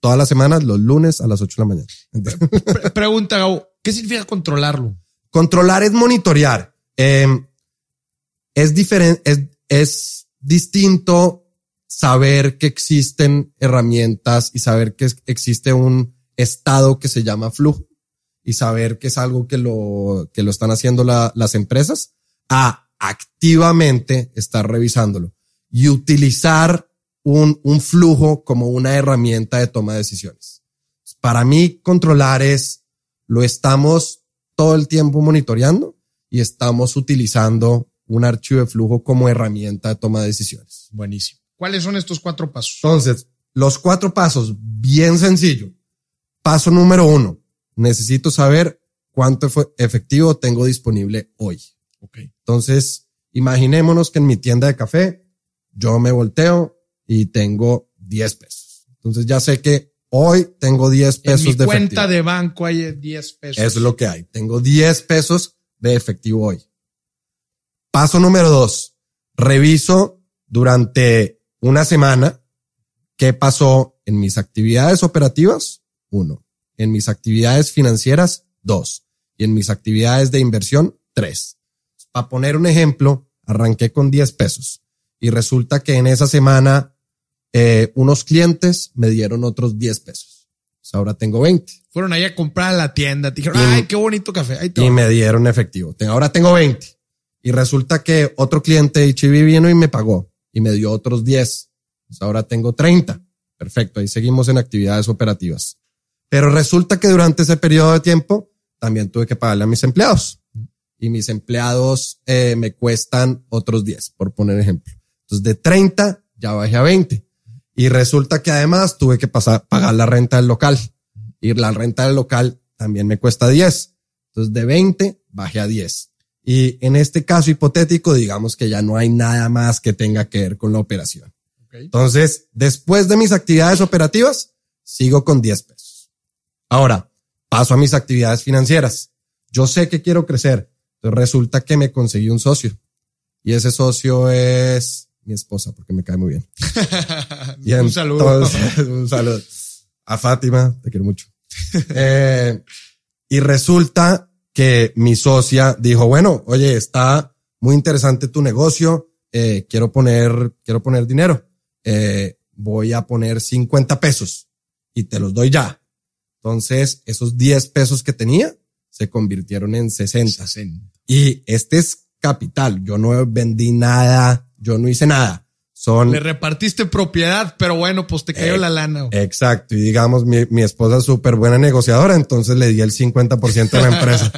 Todas las semanas, los lunes a las 8 de la mañana. Pregunta, Gabo, ¿qué significa controlarlo? Controlar es monitorear. Em, es diferente, es, es distinto saber que existen herramientas y saber que existe un estado que se llama flujo y saber que es algo que lo, que lo están haciendo las empresas a activamente estar revisándolo y utilizar un, un flujo como una herramienta de toma de decisiones. Para mí, controlar es, lo estamos todo el tiempo monitoreando y estamos utilizando un archivo de flujo como herramienta de toma de decisiones. Buenísimo. ¿Cuáles son estos cuatro pasos? Entonces, los cuatro pasos, bien sencillo. Paso número uno, necesito saber cuánto efectivo tengo disponible hoy. Okay. Entonces, imaginémonos que en mi tienda de café yo me volteo y tengo 10 pesos. Entonces ya sé que hoy tengo 10 pesos en mi de cuenta de banco hay 10 pesos. Eso es lo que hay. Tengo 10 pesos de efectivo hoy. Paso número dos. Reviso durante una semana qué pasó en mis actividades operativas. Uno en mis actividades financieras, dos, y en mis actividades de inversión, tres. Para poner un ejemplo, arranqué con 10 pesos y resulta que en esa semana eh, unos clientes me dieron otros 10 pesos. ahora tengo 20. Fueron ahí a comprar a la tienda, dijeron, ay, qué bonito café. y me dieron efectivo. Ahora tengo 20. Y resulta que otro cliente de HB vino y me pagó y me dio otros 10. ahora tengo 30. Perfecto, ahí seguimos en actividades operativas. Pero resulta que durante ese periodo de tiempo también tuve que pagarle a mis empleados y mis empleados eh, me cuestan otros 10, por poner ejemplo. Entonces de 30 ya bajé a 20 y resulta que además tuve que pasar, pagar la renta del local y la renta del local también me cuesta 10. Entonces de 20 bajé a 10. Y en este caso hipotético, digamos que ya no hay nada más que tenga que ver con la operación. Entonces, después de mis actividades operativas, sigo con 10 pesos. Ahora, paso a mis actividades financieras. Yo sé que quiero crecer. Entonces resulta que me conseguí un socio. Y ese socio es mi esposa, porque me cae muy bien. [laughs] y un saludo. [laughs] un saludo. A Fátima, te quiero mucho. [laughs] Eh, y resulta que mi socia dijo, bueno, oye, está muy interesante tu negocio. Eh, quiero poner, quiero poner dinero. Eh, voy a poner 50 pesos y te los doy ya. Entonces, esos 10 pesos que tenía se convirtieron en 60. Y este es capital. Yo no vendí nada, yo no hice nada. Son. Le repartiste propiedad, pero bueno, pues te cayó la lana. Exacto. Y digamos, mi, mi esposa es súper buena negociadora, entonces le di el 50% de la empresa.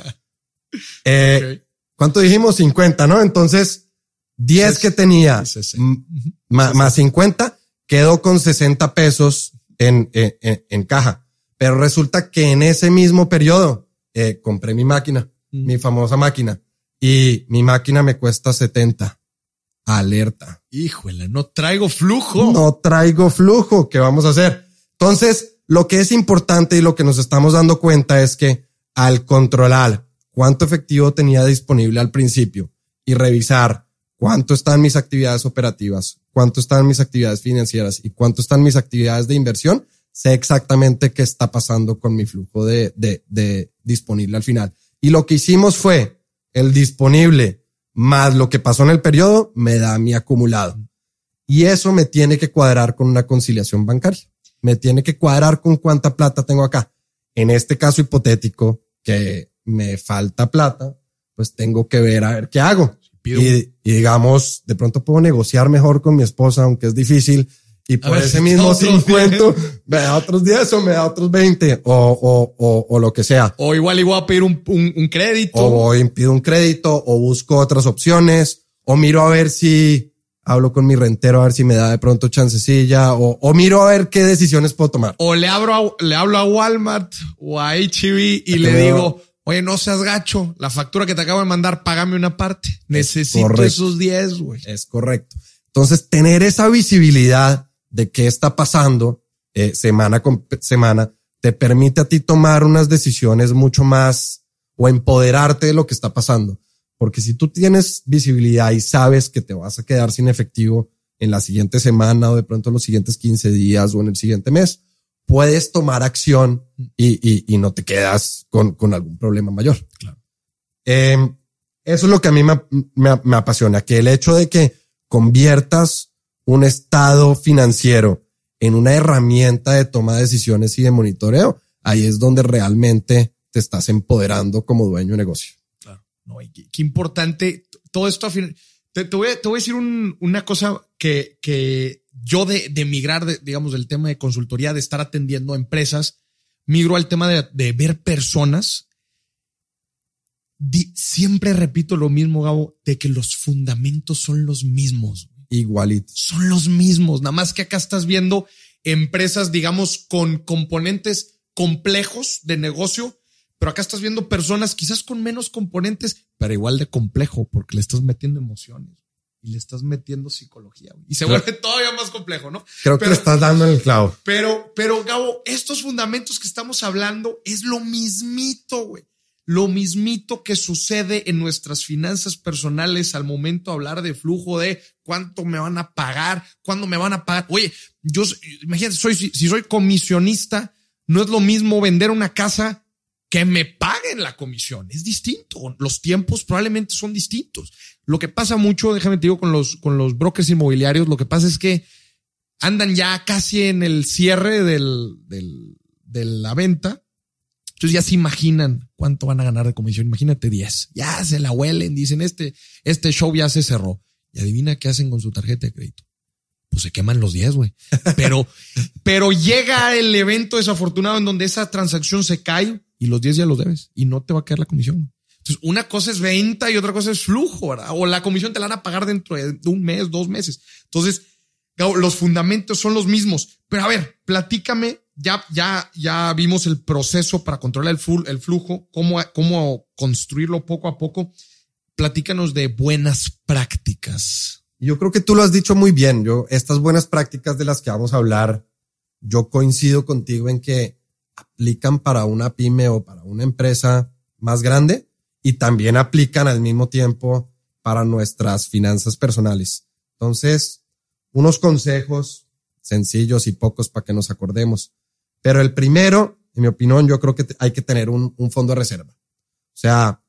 [laughs] eh, ¿Cuánto dijimos? 50, ¿no? Entonces, 10 que tenía más, 50 quedó con 60 pesos en, en, en caja. Pero resulta que en ese mismo periodo eh, compré mi máquina, mm. mi famosa máquina, y mi máquina me cuesta 70. Alerta. Híjole, no traigo flujo. No traigo flujo. ¿Qué vamos a hacer? Entonces, lo que es importante y lo que nos estamos dando cuenta es que al controlar cuánto efectivo tenía disponible al principio y revisar cuánto están mis actividades operativas, cuánto están mis actividades financieras y cuánto están mis actividades de inversión, sé exactamente qué está pasando con mi flujo de, de, de disponible al final. Y lo que hicimos fue el disponible más lo que pasó en el periodo me da mi acumulado. Y eso me tiene que cuadrar con una conciliación bancaria. Me tiene que cuadrar con cuánta plata tengo acá. En este caso hipotético que me falta plata, pues tengo que ver a ver qué hago. Y, y, digamos, de pronto puedo negociar mejor con mi esposa, aunque es difícil, Y por ese mismo 50 [laughs] me da otros 10 o me da otros 20 o, o, o, o lo que sea. O igual igual a pedir un, un, crédito. O voy, pido un crédito o busco otras opciones o miro a ver si hablo con mi rentero a ver si me da de pronto chancecilla o, o miro a ver qué decisiones puedo tomar. O le abro le hablo a Walmart o a HEB y le digo, oye, no seas gacho, la factura que te acabo de mandar, págame una parte. Necesito esos 10, güey. Es correcto. Entonces, tener esa visibilidad de qué está pasando eh, semana con semana te permite a ti tomar unas decisiones mucho más o empoderarte de lo que está pasando. Porque si tú tienes visibilidad y sabes que te vas a quedar sin efectivo en la siguiente semana o de pronto en los siguientes 15 días o en el siguiente mes, puedes tomar acción y, y, no te quedas con, con algún problema mayor. Claro. Em, eso es lo que a mí me, me, me, apasiona, que el hecho de que conviertas un estado financiero en una herramienta de toma de decisiones y de monitoreo, ahí es donde realmente te estás empoderando como dueño de negocio. Claro. No, qué, importante todo esto. Te, te, voy, a, te voy a decir una cosa que, que yo de, de migrar, de, digamos, del tema de consultoría, de estar atendiendo empresas, migro al tema de, de ver personas. siempre repito lo mismo, Gabo, de que los fundamentos son los mismos. Igualitos. Son los mismos. Nada más que acá estás viendo empresas, digamos, con componentes complejos de negocio, pero acá estás viendo personas quizás con menos componentes, pero igual de complejo, porque le estás metiendo emociones y le estás metiendo psicología y se vuelve todavía más complejo, ¿no? Creo que le estás dando en el clavo. Pero, pero Gabo, estos fundamentos que estamos hablando es lo mismito, güey. Lo mismito que sucede en nuestras finanzas personales al momento de hablar de flujo de cuánto me van a pagar, cuándo me van a pagar. Oye, yo, imagínate, soy, si soy comisionista, no es lo mismo vender una casa que me paguen la comisión. Es distinto. Los tiempos probablemente son distintos. Lo que pasa mucho, déjame te digo, con los, con los brokers inmobiliarios, lo que pasa es que andan ya casi en el cierre del, del, de la venta. Entonces ya se imaginan cuánto van a ganar de comisión. Imagínate 10. Ya se la huelen, dicen, este, este show ya se cerró. Y adivina qué hacen con su tarjeta de crédito. Pues se queman los 10, güey. [laughs] Pero, pero llega el evento desafortunado en donde esa transacción se cae y los 10 ya los debes y no te va a quedar la comisión. Entonces, una cosa es venta y otra cosa es flujo, ¿verdad? O la comisión te la van a pagar dentro de un mes, dos meses. Entonces, los fundamentos son los mismos. Pero a ver, platícame, ya, ya, ya vimos el proceso para controlar el, el flujo, cómo, cómo construirlo poco a poco. Platícanos de buenas prácticas. Yo creo que tú lo has dicho muy bien. Yo, estas buenas prácticas de las que vamos a hablar, yo coincido contigo en que aplican para una pyme o para una empresa más grande y también aplican al mismo tiempo para nuestras finanzas personales. Entonces, unos consejos sencillos y pocos para que nos acordemos. Pero el primero, en mi opinión, yo creo que hay que tener un, fondo de reserva. O sea,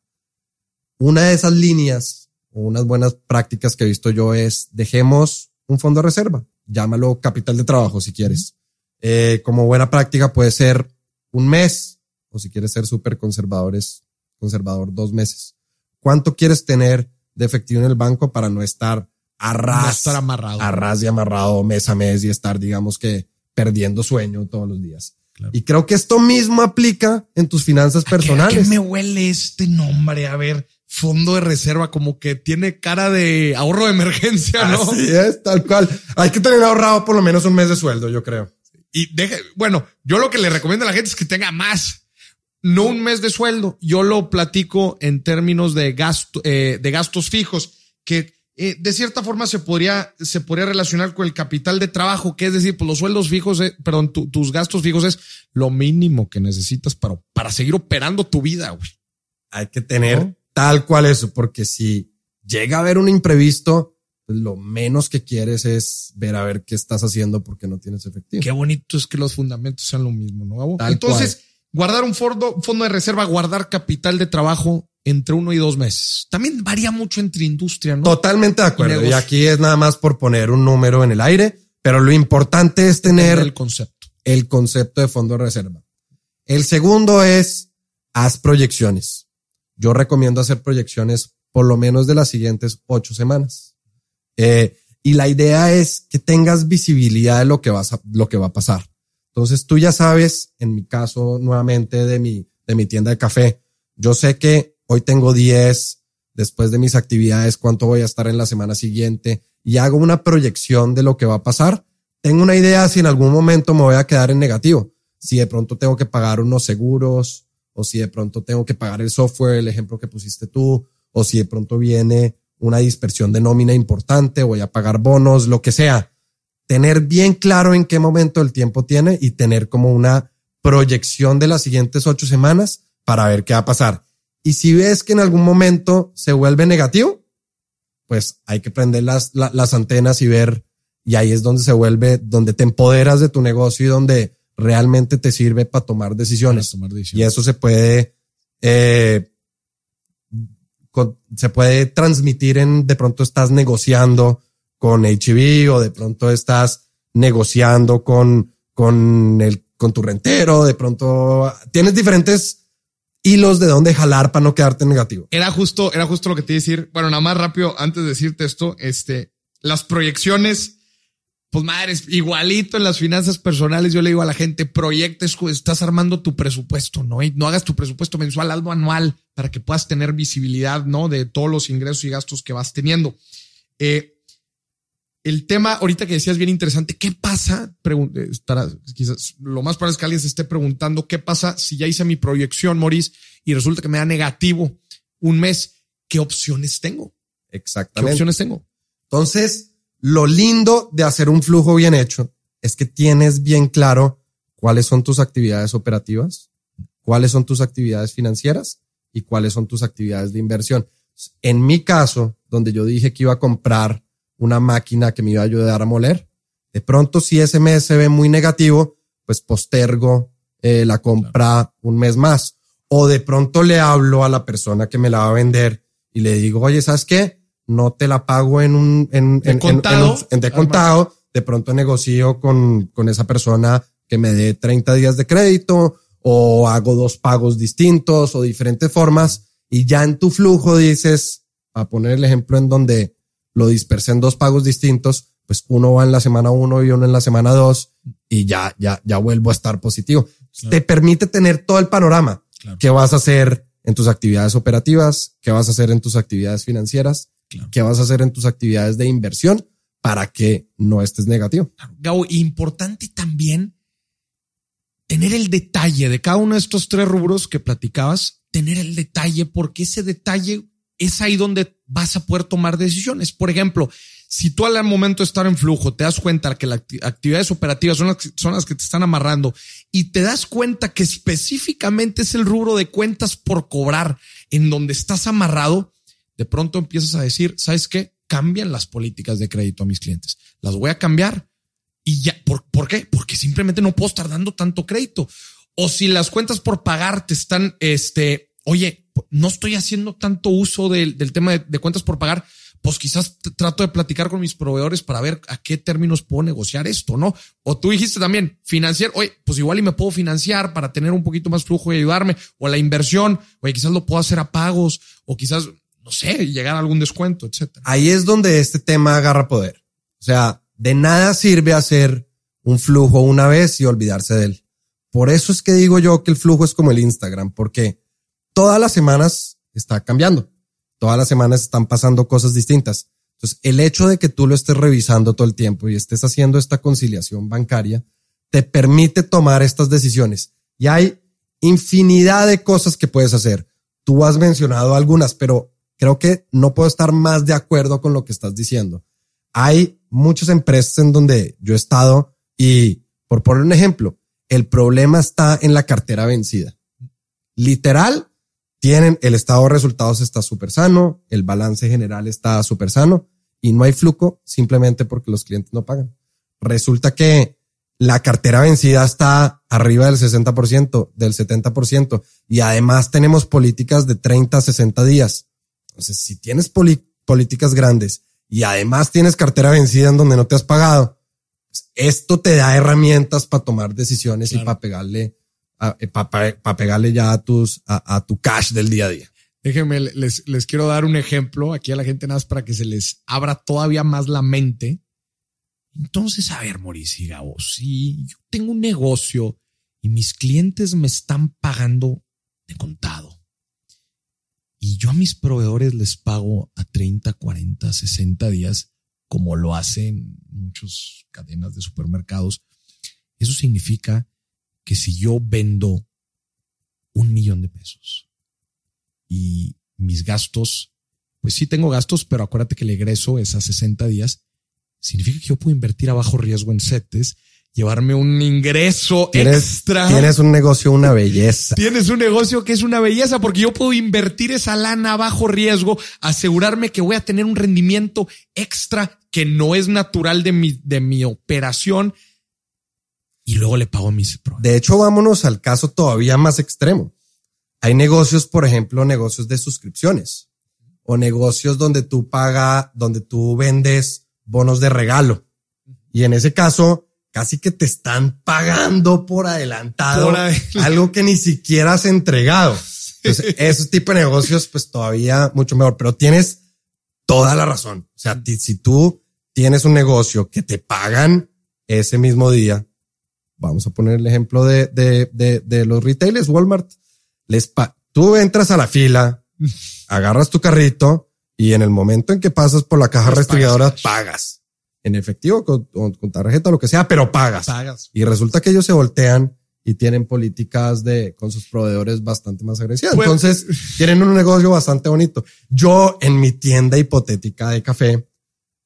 una de esas líneas o unas buenas prácticas que he visto yo es dejemos un fondo de reserva. Llámalo capital de trabajo si quieres. Eh, como buena práctica puede ser un mes, o si quieres ser súper conservadores, conservador, dos meses. ¿Cuánto quieres tener de efectivo en el banco para no estar a ras, estar amarrado. a ras y amarrado mes a mes y estar, digamos que, perdiendo sueño todos los días? Y creo que esto mismo aplica en tus finanzas personales. ¿A qué me huele este nombre? A ver, fondo de reserva, como que tiene cara de ahorro de emergencia, ¿no? Así es, tal cual. Hay que tener ahorrado por lo menos un mes de sueldo, yo creo. Y deje, bueno, yo lo que le recomiendo a la gente es que tenga más, no un mes de sueldo. Yo lo platico en términos de gasto, eh, de gastos fijos, que eh, de cierta forma se podría, se podría relacionar con el capital de trabajo, que es decir, pues los sueldos fijos, eh, perdón, tus gastos fijos es lo mínimo que necesitas para, para seguir operando tu vida, güey. Hay que tener tal cual eso, porque si llega a haber un imprevisto, lo menos que quieres es ver a ver qué estás haciendo porque no tienes efectivo. Qué bonito es que los fundamentos sean lo mismo, ¿no? Entonces, guardar un fondo, fondo de reserva, guardar capital de trabajo entre uno y dos meses. También varía mucho entre industria, ¿no? Totalmente de acuerdo. Y, aquí es nada más por poner un número en el aire, pero lo importante es tener el concepto. El concepto de fondo de reserva. El segundo es haz proyecciones. Yo recomiendo hacer proyecciones por lo menos de las siguientes ocho semanas. Eh, Y la idea es que tengas visibilidad de lo que vas a, lo que va a pasar. Entonces tú ya sabes, en mi caso nuevamente de mi, de mi tienda de café, yo sé que hoy tengo 10, después de mis actividades, cuánto voy a estar en la semana siguiente y hago una proyección de lo que va a pasar. Tengo una idea si en algún momento me voy a quedar en negativo, si de pronto tengo que pagar unos seguros o si de pronto tengo que pagar el software, el ejemplo que pusiste tú, o si de pronto viene una dispersión de nómina importante, voy a pagar bonos, lo que sea. Tener bien claro en qué momento el tiempo tiene y tener como una proyección de las siguientes ocho semanas para ver qué va a pasar. Y si ves que en algún momento se vuelve negativo, pues hay que prender las, las antenas y ver, y ahí es donde se vuelve, donde te empoderas de tu negocio y donde realmente te sirve para tomar decisiones. tomar decisiones. Y eso se puede, eh, se puede transmitir en, de pronto estás negociando con HB o de pronto estás negociando con, con el, con tu rentero, de pronto tienes diferentes hilos de dónde jalar para no quedarte negativo. Era justo, era justo lo que te iba a decir. Bueno, nada más rápido, antes de decirte esto, este, las proyecciones, pues madre, igualito en las finanzas personales, yo le digo a la gente, proyectes, estás armando tu presupuesto, ¿no? Y no hagas tu presupuesto mensual, algo anual para que puedas tener visibilidad, ¿no? De todos los ingresos y gastos que vas teniendo. Eh, el tema ahorita que decías bien interesante, ¿qué pasa? Para, quizás lo más probable es que alguien se esté preguntando qué pasa si ya hice mi proyección, Maurice, y resulta que me da negativo un mes. ¿Qué opciones tengo? Exactamente. ¿Qué opciones tengo? Entonces, lo lindo de hacer un flujo bien hecho es que tienes bien claro cuáles son tus actividades operativas, cuáles son tus actividades financieras y cuáles son tus actividades de inversión. En mi caso, donde yo dije que iba a comprar una máquina que me iba a ayudar a moler. De pronto, si ese mes se ve muy negativo, pues postergo eh, la compra un mes más. O de pronto le hablo a la persona que me la va a vender y le digo, oye, ¿sabes qué? No te la pago en un, en, de contado. En, de contado. De pronto negocio con, con esa persona que me dé 30 días de crédito o hago dos pagos distintos o diferentes formas y ya en tu flujo dices, a poner el ejemplo en donde lo dispersé en dos pagos distintos, pues uno va en la semana uno y uno en la semana dos y ya, ya, ya vuelvo a estar positivo. Te permite tener todo el panorama. ¿Qué vas a hacer en tus actividades operativas? ¿Qué vas a hacer en tus actividades financieras? ¿Qué vas a hacer en tus actividades de inversión para que no estés negativo? Gabo, importante también tener el detalle de cada uno de estos tres rubros que platicabas, tener el detalle, porque ese detalle es ahí donde vas a poder tomar decisiones. Por ejemplo, si tú al momento de estar en flujo te das cuenta que las actividades operativas son las, son las que te están amarrando y te das cuenta que específicamente es el rubro de cuentas por cobrar en donde estás amarrado, de pronto empiezas a decir, ¿sabes qué? Cambian las políticas de crédito a mis clientes. Las voy a cambiar. Y ya, ¿por, ¿por qué? Porque simplemente no puedo estar dando tanto crédito. O si las cuentas por pagar te están, este, oye, no estoy haciendo tanto uso del, tema de, cuentas por pagar, pues quizás trato de platicar con mis proveedores para ver a qué términos puedo negociar esto, ¿no? O tú dijiste también, financiar, oye, pues igual y me puedo financiar para tener un poquito más flujo y ayudarme, o la inversión, oye, quizás lo puedo hacer a pagos, o quizás, no sé, llegar a algún descuento, etcétera. Ahí es donde este tema agarra poder. O sea, de nada sirve hacer un flujo una vez y olvidarse de él. Por eso es que digo yo que el flujo es como el Instagram, porque todas las semanas está cambiando. Todas las semanas están pasando cosas distintas. Entonces, el hecho de que tú lo estés revisando todo el tiempo y estés haciendo esta conciliación bancaria, te permite tomar estas decisiones. Y hay infinidad de cosas que puedes hacer. Tú has mencionado algunas, pero creo que no puedo estar más de acuerdo con lo que estás diciendo. Hay muchas empresas en donde yo he estado y, por poner un ejemplo, el problema está en la cartera vencida. Literal, tienen el estado de resultados está súper sano, el balance general está súper sano y no hay flujo simplemente porque los clientes no pagan. Resulta que la cartera vencida está arriba del 60%, del 70% y además tenemos políticas de 30 a 60 días. Entonces, si tienes políticas grandes y además tienes cartera vencida en donde no te has pagado, pues, esto te da herramientas para tomar decisiones y para pegarle eh, para pegarle ya a tus, a, tu cash del día a día. Déjenme, les, les quiero dar un ejemplo aquí a la gente nada más para que se les abra todavía más la mente. Entonces, a ver, Mauricio y Gabo, si yo tengo un negocio y mis clientes me están pagando de contado y yo a mis proveedores les pago a 30, 40, 60 días, como lo hacen muchas cadenas de supermercados, eso significa que si yo vendo un millón de pesos y mis gastos, pues sí tengo gastos, pero acuérdate que el egreso es a 60 días, significa que yo puedo invertir a bajo riesgo en CETES, llevarme un ingreso extra. Tienes un negocio, una belleza. Tienes un negocio que es una belleza porque yo puedo invertir esa lana a bajo riesgo, asegurarme que voy a tener un rendimiento extra que no es natural de mi, de mi operación y luego le pago a mis De hecho, vámonos al caso todavía más extremo. Hay negocios, por ejemplo, negocios de suscripciones o negocios donde tú pagas, donde tú vendes bonos de regalo. Y en ese caso, casi que te están pagando por adelantado algo que ni siquiera has entregado. Entonces, [laughs] ese tipo de negocios, pues todavía mucho mejor, pero tienes toda la razón. O sea, si tú tienes un negocio que te pagan ese mismo día, vamos a poner el ejemplo de, de, de, de los retailers, Walmart, les tú entras a la fila, agarras tu carrito y en el momento en que pasas por la caja restringidora pagas. En efectivo, con, con, tarjeta, lo que sea, pero pagas. pagas. Y resulta que ellos se voltean y tienen políticas de con sus proveedores bastante más agresivas. Pues, Entonces [laughs] tienen un negocio bastante bonito. Yo en mi tienda hipotética de café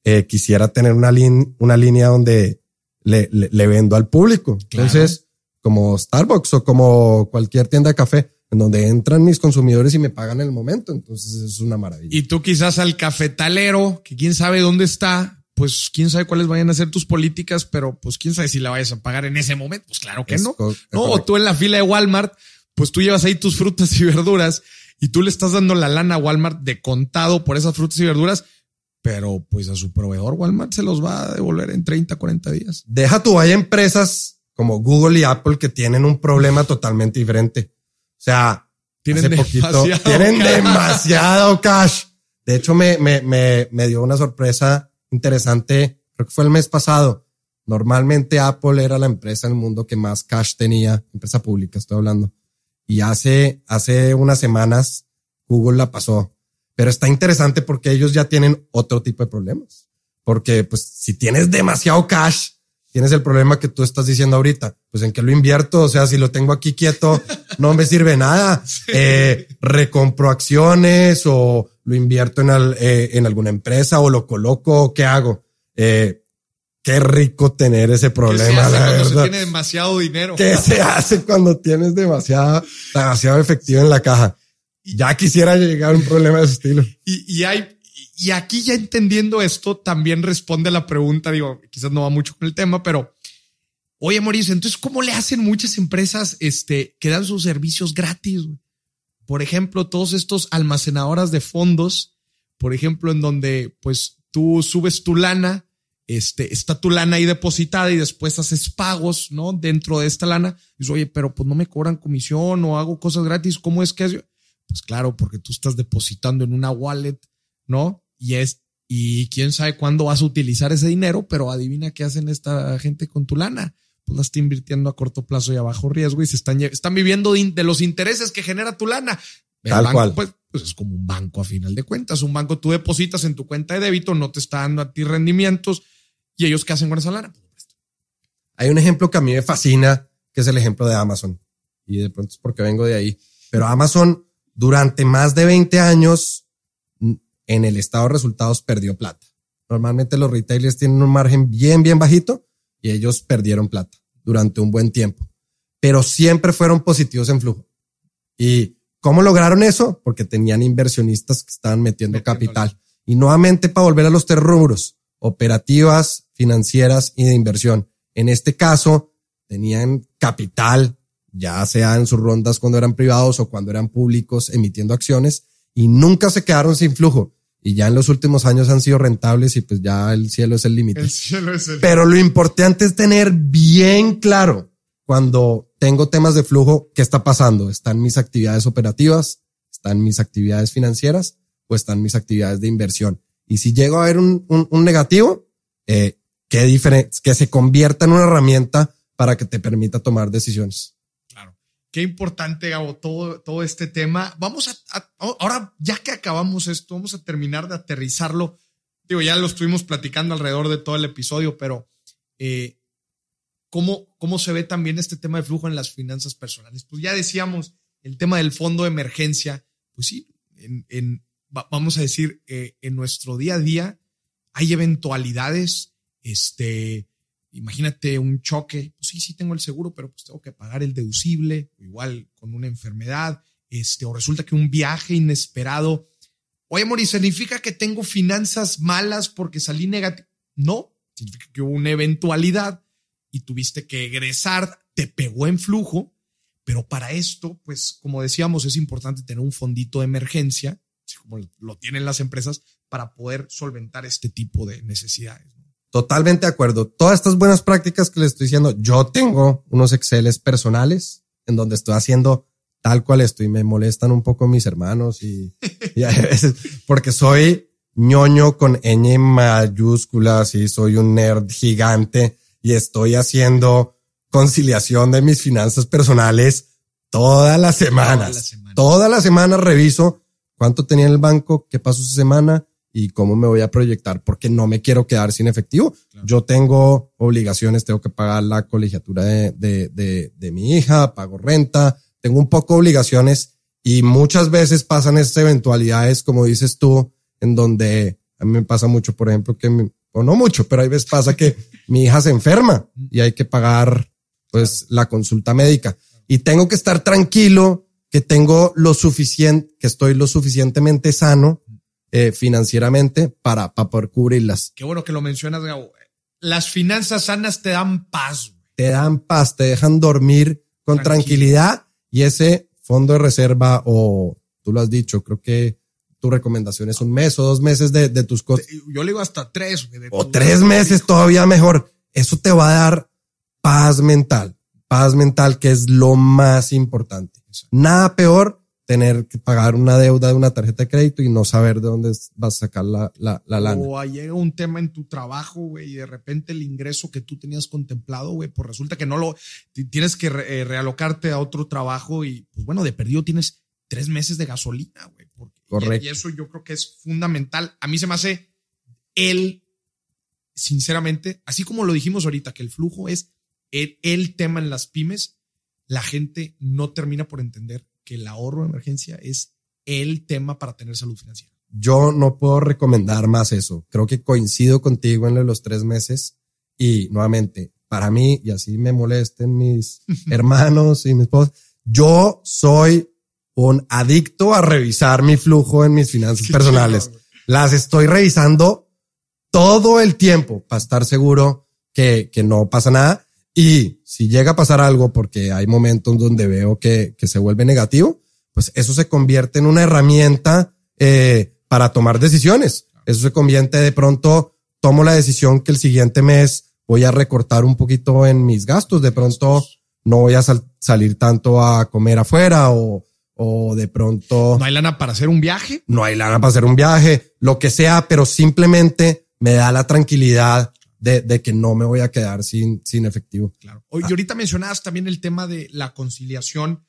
eh, quisiera tener una, una línea donde le, le, vendo al público. Entonces, como Starbucks o como cualquier tienda de café, en donde entran mis consumidores y me pagan en el momento. Entonces es una maravilla. Y tú quizás al cafetalero, que quién sabe dónde está, pues quién sabe cuáles vayan a ser tus políticas, pero pues quién sabe si la vayas a pagar en ese momento. Pues claro que no. No, o tú en la fila de Walmart, pues tú llevas ahí tus frutas y verduras y tú le estás dando la lana a Walmart de contado por esas frutas y verduras, pero pues a su proveedor Walmart se los va a devolver en 30, 40 días. Deja tú, hay empresas como Google y Apple que tienen un problema totalmente diferente o sea, tienen poquito, [laughs] tienen demasiado cash. De hecho, me, me, me, me dio una sorpresa interesante. Creo que fue el mes pasado. Normalmente Apple era la empresa en el mundo que más cash tenía, empresa pública, estoy hablando. Y hace, hace unas semanas Google la pasó. Pero está interesante porque ellos ya tienen otro tipo de problemas. Porque pues si tienes demasiado cash, tienes el problema que tú estás diciendo ahorita. Pues en qué lo invierto. O sea, si lo tengo aquí quieto, no me sirve nada. [laughs] Eh, recompro acciones o lo invierto en, eh, en alguna empresa o lo coloco. ¿Qué hago? Eh, qué rico tener ese problema. ¿Qué se hace cuando se tiene demasiado dinero? ¿Qué se hace cuando tienes demasiado, demasiado efectivo en la caja? Ya quisiera llegar a un problema de ese estilo. Y, y hay y aquí ya entendiendo esto, también responde la pregunta, digo, quizás no va mucho con el tema, pero oye, Mauricio, entonces, ¿cómo le hacen muchas empresas este, que dan sus servicios gratis? Por ejemplo, todos estos almacenadoras de fondos, por ejemplo, en donde pues tú subes tu lana, este, está tu lana ahí depositada y después haces pagos, ¿no? Dentro de esta lana. Dices, oye, pero pues no me cobran comisión o hago cosas gratis. ¿Cómo es que es? Pues claro, porque tú estás depositando en una wallet, ¿no? y es, y quién sabe cuándo vas a utilizar ese dinero, pero adivina qué hacen esta gente con tu lana. Pues la está invirtiendo a corto plazo y a bajo riesgo y se están, están viviendo de, los intereses que genera tu lana. El Tal banco, cual. Pues, pues es como un banco a final de cuentas. Un banco tú depositas en tu cuenta de débito, no te está dando a ti rendimientos y ellos qué hacen con esa lana. Hay un ejemplo que a mí me fascina, que es el ejemplo de Amazon. Y de pronto es porque vengo de ahí. Pero Amazon durante más de 20 años en el estado de resultados perdió plata. Normalmente los retailers tienen un margen bien, bien bajito y ellos perdieron plata durante un buen tiempo, pero siempre fueron positivos en flujo. ¿Y cómo lograron eso? Porque tenían inversionistas que estaban metiendo capital. Y nuevamente para volver a los tres rubros, operativas, financieras y de inversión. En este caso, tenían capital, ya sea en sus rondas cuando eran privados o cuando eran públicos emitiendo acciones y nunca se quedaron sin flujo y ya en los últimos años han sido rentables y pues ya el cielo es el límite. El cielo es el Pero lo importante es tener bien claro cuando tengo temas de flujo, qué está pasando. ¿Están mis actividades operativas? ¿Están mis actividades financieras o están mis actividades de inversión? Y si llego a ver un, un, negativo, eh, ¿qué que se convierta en una herramienta para que te permita tomar decisiones. Qué importante, Gabo, todo, todo este tema. Vamos a, ahora, ya que acabamos esto, vamos a terminar de aterrizarlo. Digo, ya lo estuvimos platicando alrededor de todo el episodio, pero eh, ¿cómo, ¿cómo se ve también este tema de flujo en las finanzas personales? Pues ya decíamos, el tema del fondo de emergencia, pues sí, en, en vamos a decir, eh, en nuestro día a día hay eventualidades, este, imagínate un choque, pues sí, sí tengo el seguro, pero pues tengo que pagar el deducible, igual con una enfermedad, este, o resulta que un viaje inesperado. Oye, Mori, ¿significa que tengo finanzas malas porque salí negativo? No, significa que hubo una eventualidad y tuviste que egresar, te pegó en flujo, pero para esto, pues como decíamos, es importante tener un fondito de emergencia como lo tienen las empresas, para poder solventar este tipo de necesidades. Totalmente de acuerdo. Todas estas buenas prácticas que les estoy diciendo, yo tengo unos Exceles personales en donde estoy haciendo tal cual estoy. Me molestan un poco mis hermanos [laughs] y, a veces porque soy ñoño con ñ mayúsculas y soy un nerd gigante y estoy haciendo conciliación de mis finanzas personales todas las semanas. Todas las semanas reviso cuánto tenía en el banco, qué pasó esa semana y cómo me voy a proyectar, porque no me quiero quedar sin efectivo. Yo tengo obligaciones, tengo que pagar la colegiatura de, de, de, de, mi hija, pago renta, tengo un poco de obligaciones y muchas veces pasan estas eventualidades, como dices tú, en donde a mí me pasa mucho, por ejemplo, que, o no mucho, pero hay veces pasa que [laughs] mi hija se enferma y hay que pagar pues la consulta médica. Y tengo que estar tranquilo que tengo lo suficiente, que estoy lo suficientemente sano eh, financieramente para, para poder cubrirlas. Qué bueno que lo mencionas, Gabo. Las finanzas sanas te dan paz. Te dan paz, te dejan dormir con tranquilidad y ese fondo de reserva o tú lo has dicho, creo que tu recomendación es un mes o dos meses de, de tus cosas. Yo le digo hasta tres. o tres meses todavía mejor. Eso te va a dar paz mental, paz mental que es lo más importante. Nada peor tener que pagar una deuda de una tarjeta de crédito y no saber de dónde vas a sacar la, la, la lana. O llega un tema en tu trabajo, güey, y de repente el ingreso que tú tenías contemplado, güey, pues resulta que no lo, tienes que eh, realocarte a otro trabajo y, pues bueno, de perdido tienes tres meses de gasolina, güey. Correcto. Y, y eso yo creo que es fundamental. A mí se me hace el, sinceramente, así como lo dijimos ahorita, que el flujo es el, el tema en las pymes, la gente no termina por entender que el ahorro de emergencia es el tema para tener salud financiera. Yo no puedo recomendar más eso. Creo que coincido contigo en los tres meses y nuevamente, para mí, y así me molesten mis [laughs] hermanos y mis esposos, yo soy un adicto a revisar mi flujo en mis finanzas [laughs] personales. Las estoy revisando todo el tiempo para estar seguro que, que no pasa nada y si llega a pasar algo, porque hay momentos donde veo que, que se vuelve negativo, pues eso se convierte en una herramienta eh, para tomar decisiones. Eso se convierte de pronto, tomo la decisión que el siguiente mes voy a recortar un poquito en mis gastos. De pronto no voy a salir tanto a comer afuera o, o de pronto... No hay lana para hacer un viaje. No hay lana para hacer un viaje, lo que sea, pero simplemente me da la tranquilidad de, de, que no me voy a quedar sin, sin efectivo. Claro. Y ahorita mencionabas también el tema de la conciliación.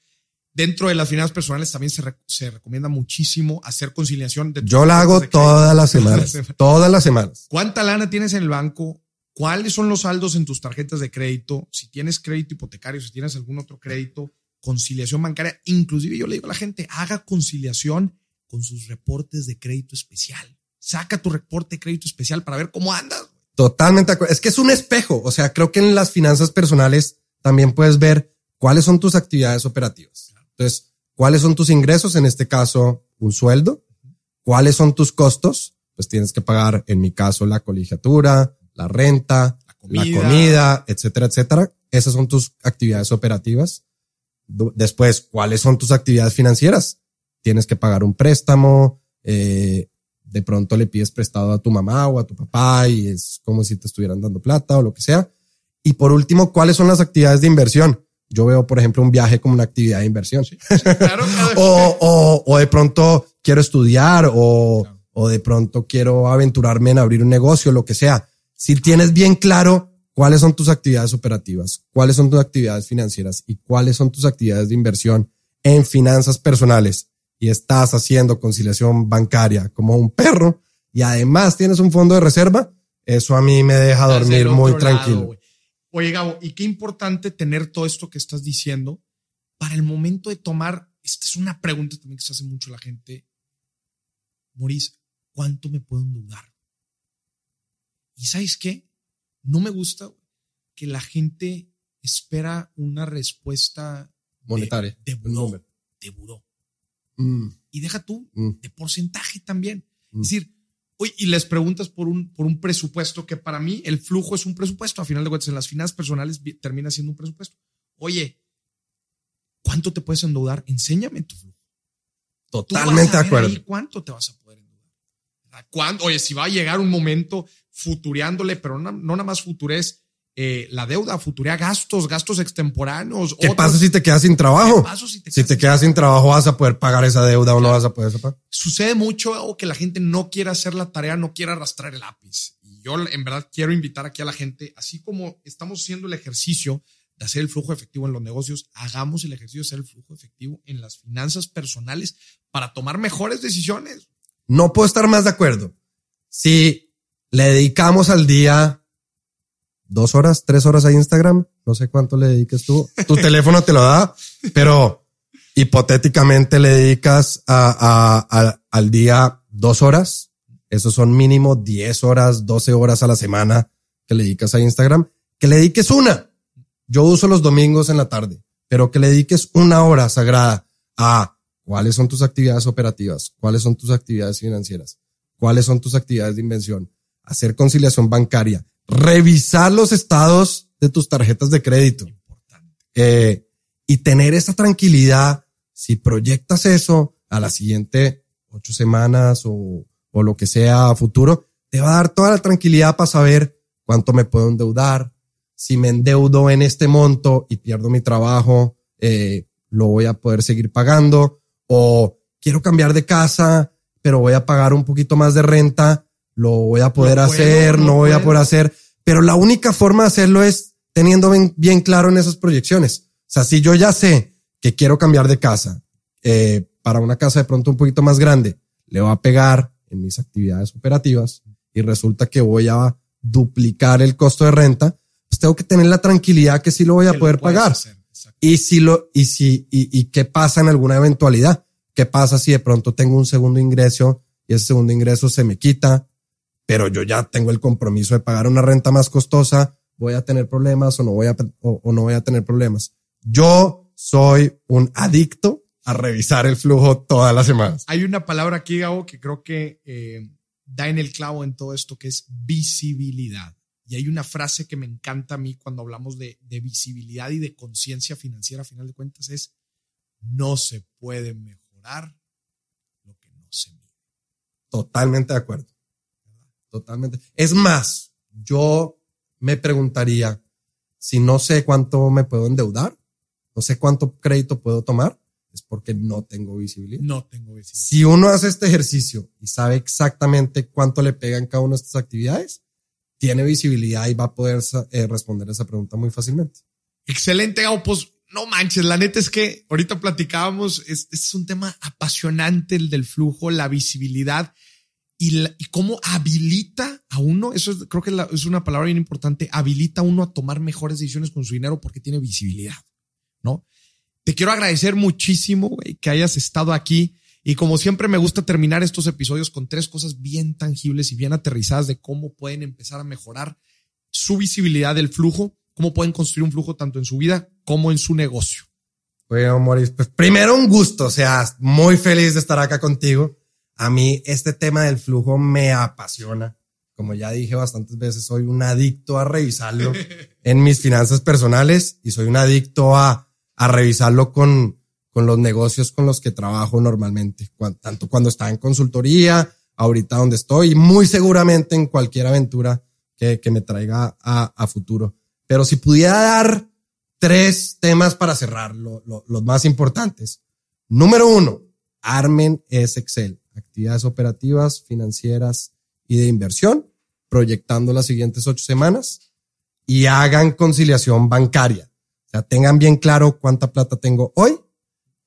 Dentro de las finanzas personales también se, se recomienda muchísimo hacer conciliación. De Yo la hago todas las semanas. todas las semanas. ¿Cuánta lana tienes en el banco? ¿Cuáles son los saldos en tus tarjetas de crédito? Si tienes crédito hipotecario, si tienes algún otro crédito, conciliación bancaria. Inclusive yo le digo a la gente, haga conciliación con sus reportes de crédito especial. Saca tu reporte de crédito especial para ver cómo andas. Totalmente. Es que es un espejo. O sea, creo que en las finanzas personales también puedes ver cuáles son tus actividades operativas. Entonces, cuáles son tus ingresos, en este caso, un sueldo, cuáles son tus costos, pues tienes que pagar, en mi caso, la colegiatura, la renta, la comida, etcétera, etcétera. Esas son tus actividades operativas. Después, ¿cuáles son tus actividades financieras? Tienes que pagar un préstamo, eh, de pronto le pides prestado a tu mamá o a tu papá y es como si te estuvieran dando plata o lo que sea. Y por último, ¿cuáles son las actividades de inversión? Yo veo, por ejemplo, un viaje como una actividad de inversión. Claro, claro. [laughs] o, o, o de pronto quiero estudiar o, o de pronto quiero aventurarme en abrir un negocio, lo que sea. Si tienes bien claro cuáles son tus actividades operativas, cuáles son tus actividades financieras y cuáles son tus actividades de inversión en finanzas personales y estás haciendo conciliación bancaria como un perro y además tienes un fondo de reserva, eso a mí me deja dormir muy lado, tranquilo. Oye, Gabo, y qué importante tener todo esto que estás diciendo para el momento de tomar. Esta es una pregunta también que se hace mucho la gente. Maurice, ¿cuánto me puedo endeudar? Y sabes qué? No me gusta que la gente espera una respuesta de- Monetaria. de, buró, número. de buró. Mm, Y deja tú, mm, de porcentaje también. Mm. Es decir, oye, y les preguntas por un, por un presupuesto que para mí el flujo es un presupuesto. A final de cuentas, en las finanzas personales termina siendo un presupuesto. Oye, ¿cuánto te puedes endeudar? Enséñame tu flujo. Totalmente de acuerdo. ahí ¿Cuánto te vas a poder endeudar? ¿A cuándo? Oye, si va a llegar un momento futureándole, pero no, no nada más futurés eh, la deuda, futurea gastos, gastos extemporáneos. ¿Qué otros- pasa si te quedas sin trabajo? ¿Qué pasa si te Si quedas te sin quedas sin trabajo, vas a poder pagar esa deuda o no vas a poder pagar. sucede mucho o que la gente no quiere hacer la tarea, no quiere arrastrar el lápiz. Y yo en verdad quiero invitar aquí a la gente, así como estamos haciendo el ejercicio de hacer el flujo efectivo en los negocios, hagamos el ejercicio de hacer el flujo efectivo en las finanzas personales para tomar mejores decisiones. No puedo estar más de acuerdo. Si le dedicamos al día dos horas, tres horas a Instagram, no sé cuánto le dediques tú, tu teléfono te lo da, pero hipotéticamente le dedicas a, a- al día dos horas, esos son mínimo 10 horas, 12 horas a la semana que le dedicas a Instagram, que le dediques una. Yo uso los domingos en la tarde, pero que le dediques una hora sagrada a cuáles son tus actividades operativas, cuáles son tus actividades financieras, cuáles son tus actividades de inversión, hacer conciliación bancaria, revisar los estados de tus tarjetas de crédito eh, y tener esa tranquilidad. Si proyectas eso a la siguiente ocho semanas o, o lo que sea a futuro, te va a dar toda la tranquilidad para saber cuánto me puedo endeudar. Si me endeudo en este monto y pierdo mi trabajo, eh, lo voy a poder seguir pagando. O quiero cambiar de casa, pero voy a pagar un poquito más de renta. Lo voy a poder hacer, no voy a poder hacer. Pero la única forma de hacerlo es teniendo bien, bien claro en esas proyecciones. O sea, si yo ya sé que quiero cambiar de casa eh, para una casa de pronto un poquito más grande, le va a pegar en mis actividades operativas y resulta que voy a duplicar el costo de renta, pues tengo que tener la tranquilidad que sí lo voy a Que poder pagar. hacer. Y si lo, y si, y, y qué pasa en alguna eventualidad? ¿Qué pasa si de pronto tengo un segundo ingreso y ese segundo ingreso se me quita, pero yo ya tengo el compromiso de pagar una renta más costosa? ¿Voy a tener problemas o no voy a, o, o no voy a tener problemas? Yo soy un adicto a revisar el flujo todas las semanas. Hay una palabra aquí, Gabo, que creo que eh, da en el clavo en todo esto, que es visibilidad. Y hay una frase que me encanta a mí cuando hablamos de, de visibilidad y de conciencia financiera, a final de cuentas, es no se puede mejorar lo que no se mide. Totalmente de acuerdo. Totalmente. Es más, yo me preguntaría si no sé cuánto me puedo endeudar, no sé cuánto crédito puedo tomar, es porque no tengo visibilidad. No tengo visibilidad. Si uno hace este ejercicio y sabe exactamente cuánto le pega en cada una de estas actividades, tiene visibilidad y va a poder eh, responder esa pregunta muy fácilmente. Excelente, Gabo. Pues no manches, la neta es que ahorita platicábamos, es, es un tema apasionante el del flujo, la visibilidad y, la, y cómo habilita a uno, eso es, creo que es una palabra bien importante, habilita a uno a tomar mejores decisiones con su dinero porque tiene visibilidad, ¿no? Te quiero agradecer muchísimo que hayas estado aquí. Y como siempre me gusta terminar estos episodios con tres cosas bien tangibles y bien aterrizadas de cómo pueden empezar a mejorar su visibilidad del flujo, cómo pueden construir un flujo tanto en su vida como en su negocio. Bueno, Maurice, pues primero un gusto, o sea, muy feliz de estar acá contigo. A mí este tema del flujo me apasiona. Como ya dije bastantes veces, soy un adicto a revisarlo [laughs] en mis finanzas personales y soy un adicto a, a revisarlo con, con los negocios con los que trabajo normalmente, cuando, tanto cuando estaba en consultoría, ahorita donde estoy y muy seguramente en cualquier aventura que, que me traiga a, a futuro. Pero si pudiera dar tres temas para cerrar, los más importantes. Número uno, armen ese Excel, actividades operativas, financieras y de inversión, proyectando las siguientes ocho semanas y hagan conciliación bancaria. O sea, tengan bien claro cuánta plata tengo hoy,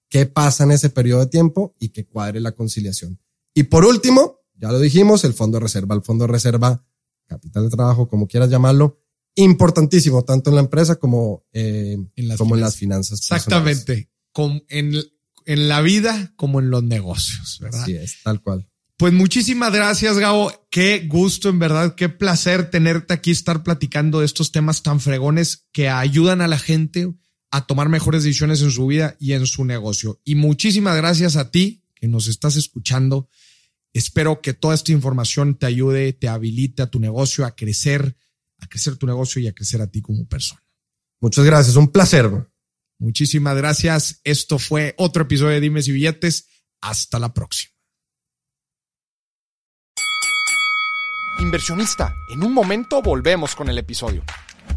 qué pasa en ese periodo de tiempo y que cuadre la conciliación. Y por último, ya lo dijimos, el fondo de reserva, el fondo de reserva, capital de trabajo, como quieras llamarlo, importantísimo, tanto en la empresa como, eh, en, las como en las finanzas. Exactamente. en, en la vida como en los negocios, ¿verdad? Así es, tal cual. Pues muchísimas gracias, Gabo. Qué gusto, en verdad, qué placer tenerte aquí, estar platicando de estos temas tan fregones que ayudan a la gente a tomar mejores decisiones en su vida y en su negocio. Y muchísimas gracias a ti que nos estás escuchando. Espero que toda esta información te ayude, te habilite a tu negocio a crecer, a crecer tu negocio y a crecer a ti como persona. Muchas gracias, un placer. Muchísimas gracias. Esto fue otro episodio de Dimes y Billetes. Hasta la próxima. Inversionista, en un momento volvemos con el episodio.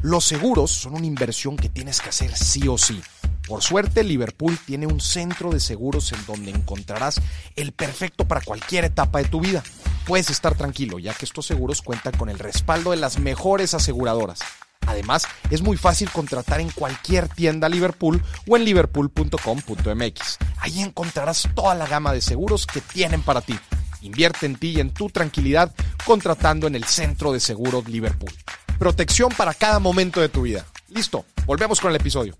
Los seguros son una inversión que tienes que hacer sí o sí. Por suerte, Liverpool tiene un centro de seguros en donde encontrarás el perfecto para cualquier etapa de tu vida. Puedes estar tranquilo, ya que estos seguros cuentan con el respaldo de las mejores aseguradoras. Además, es muy fácil contratar en cualquier tienda Liverpool o en liverpool.com.mx. Ahí encontrarás toda la gama de seguros que tienen para ti. Invierte en ti y en tu tranquilidad contratando en el Centro de Seguros Liverpool. Protección para cada momento de tu vida. Listo, volvemos con el episodio.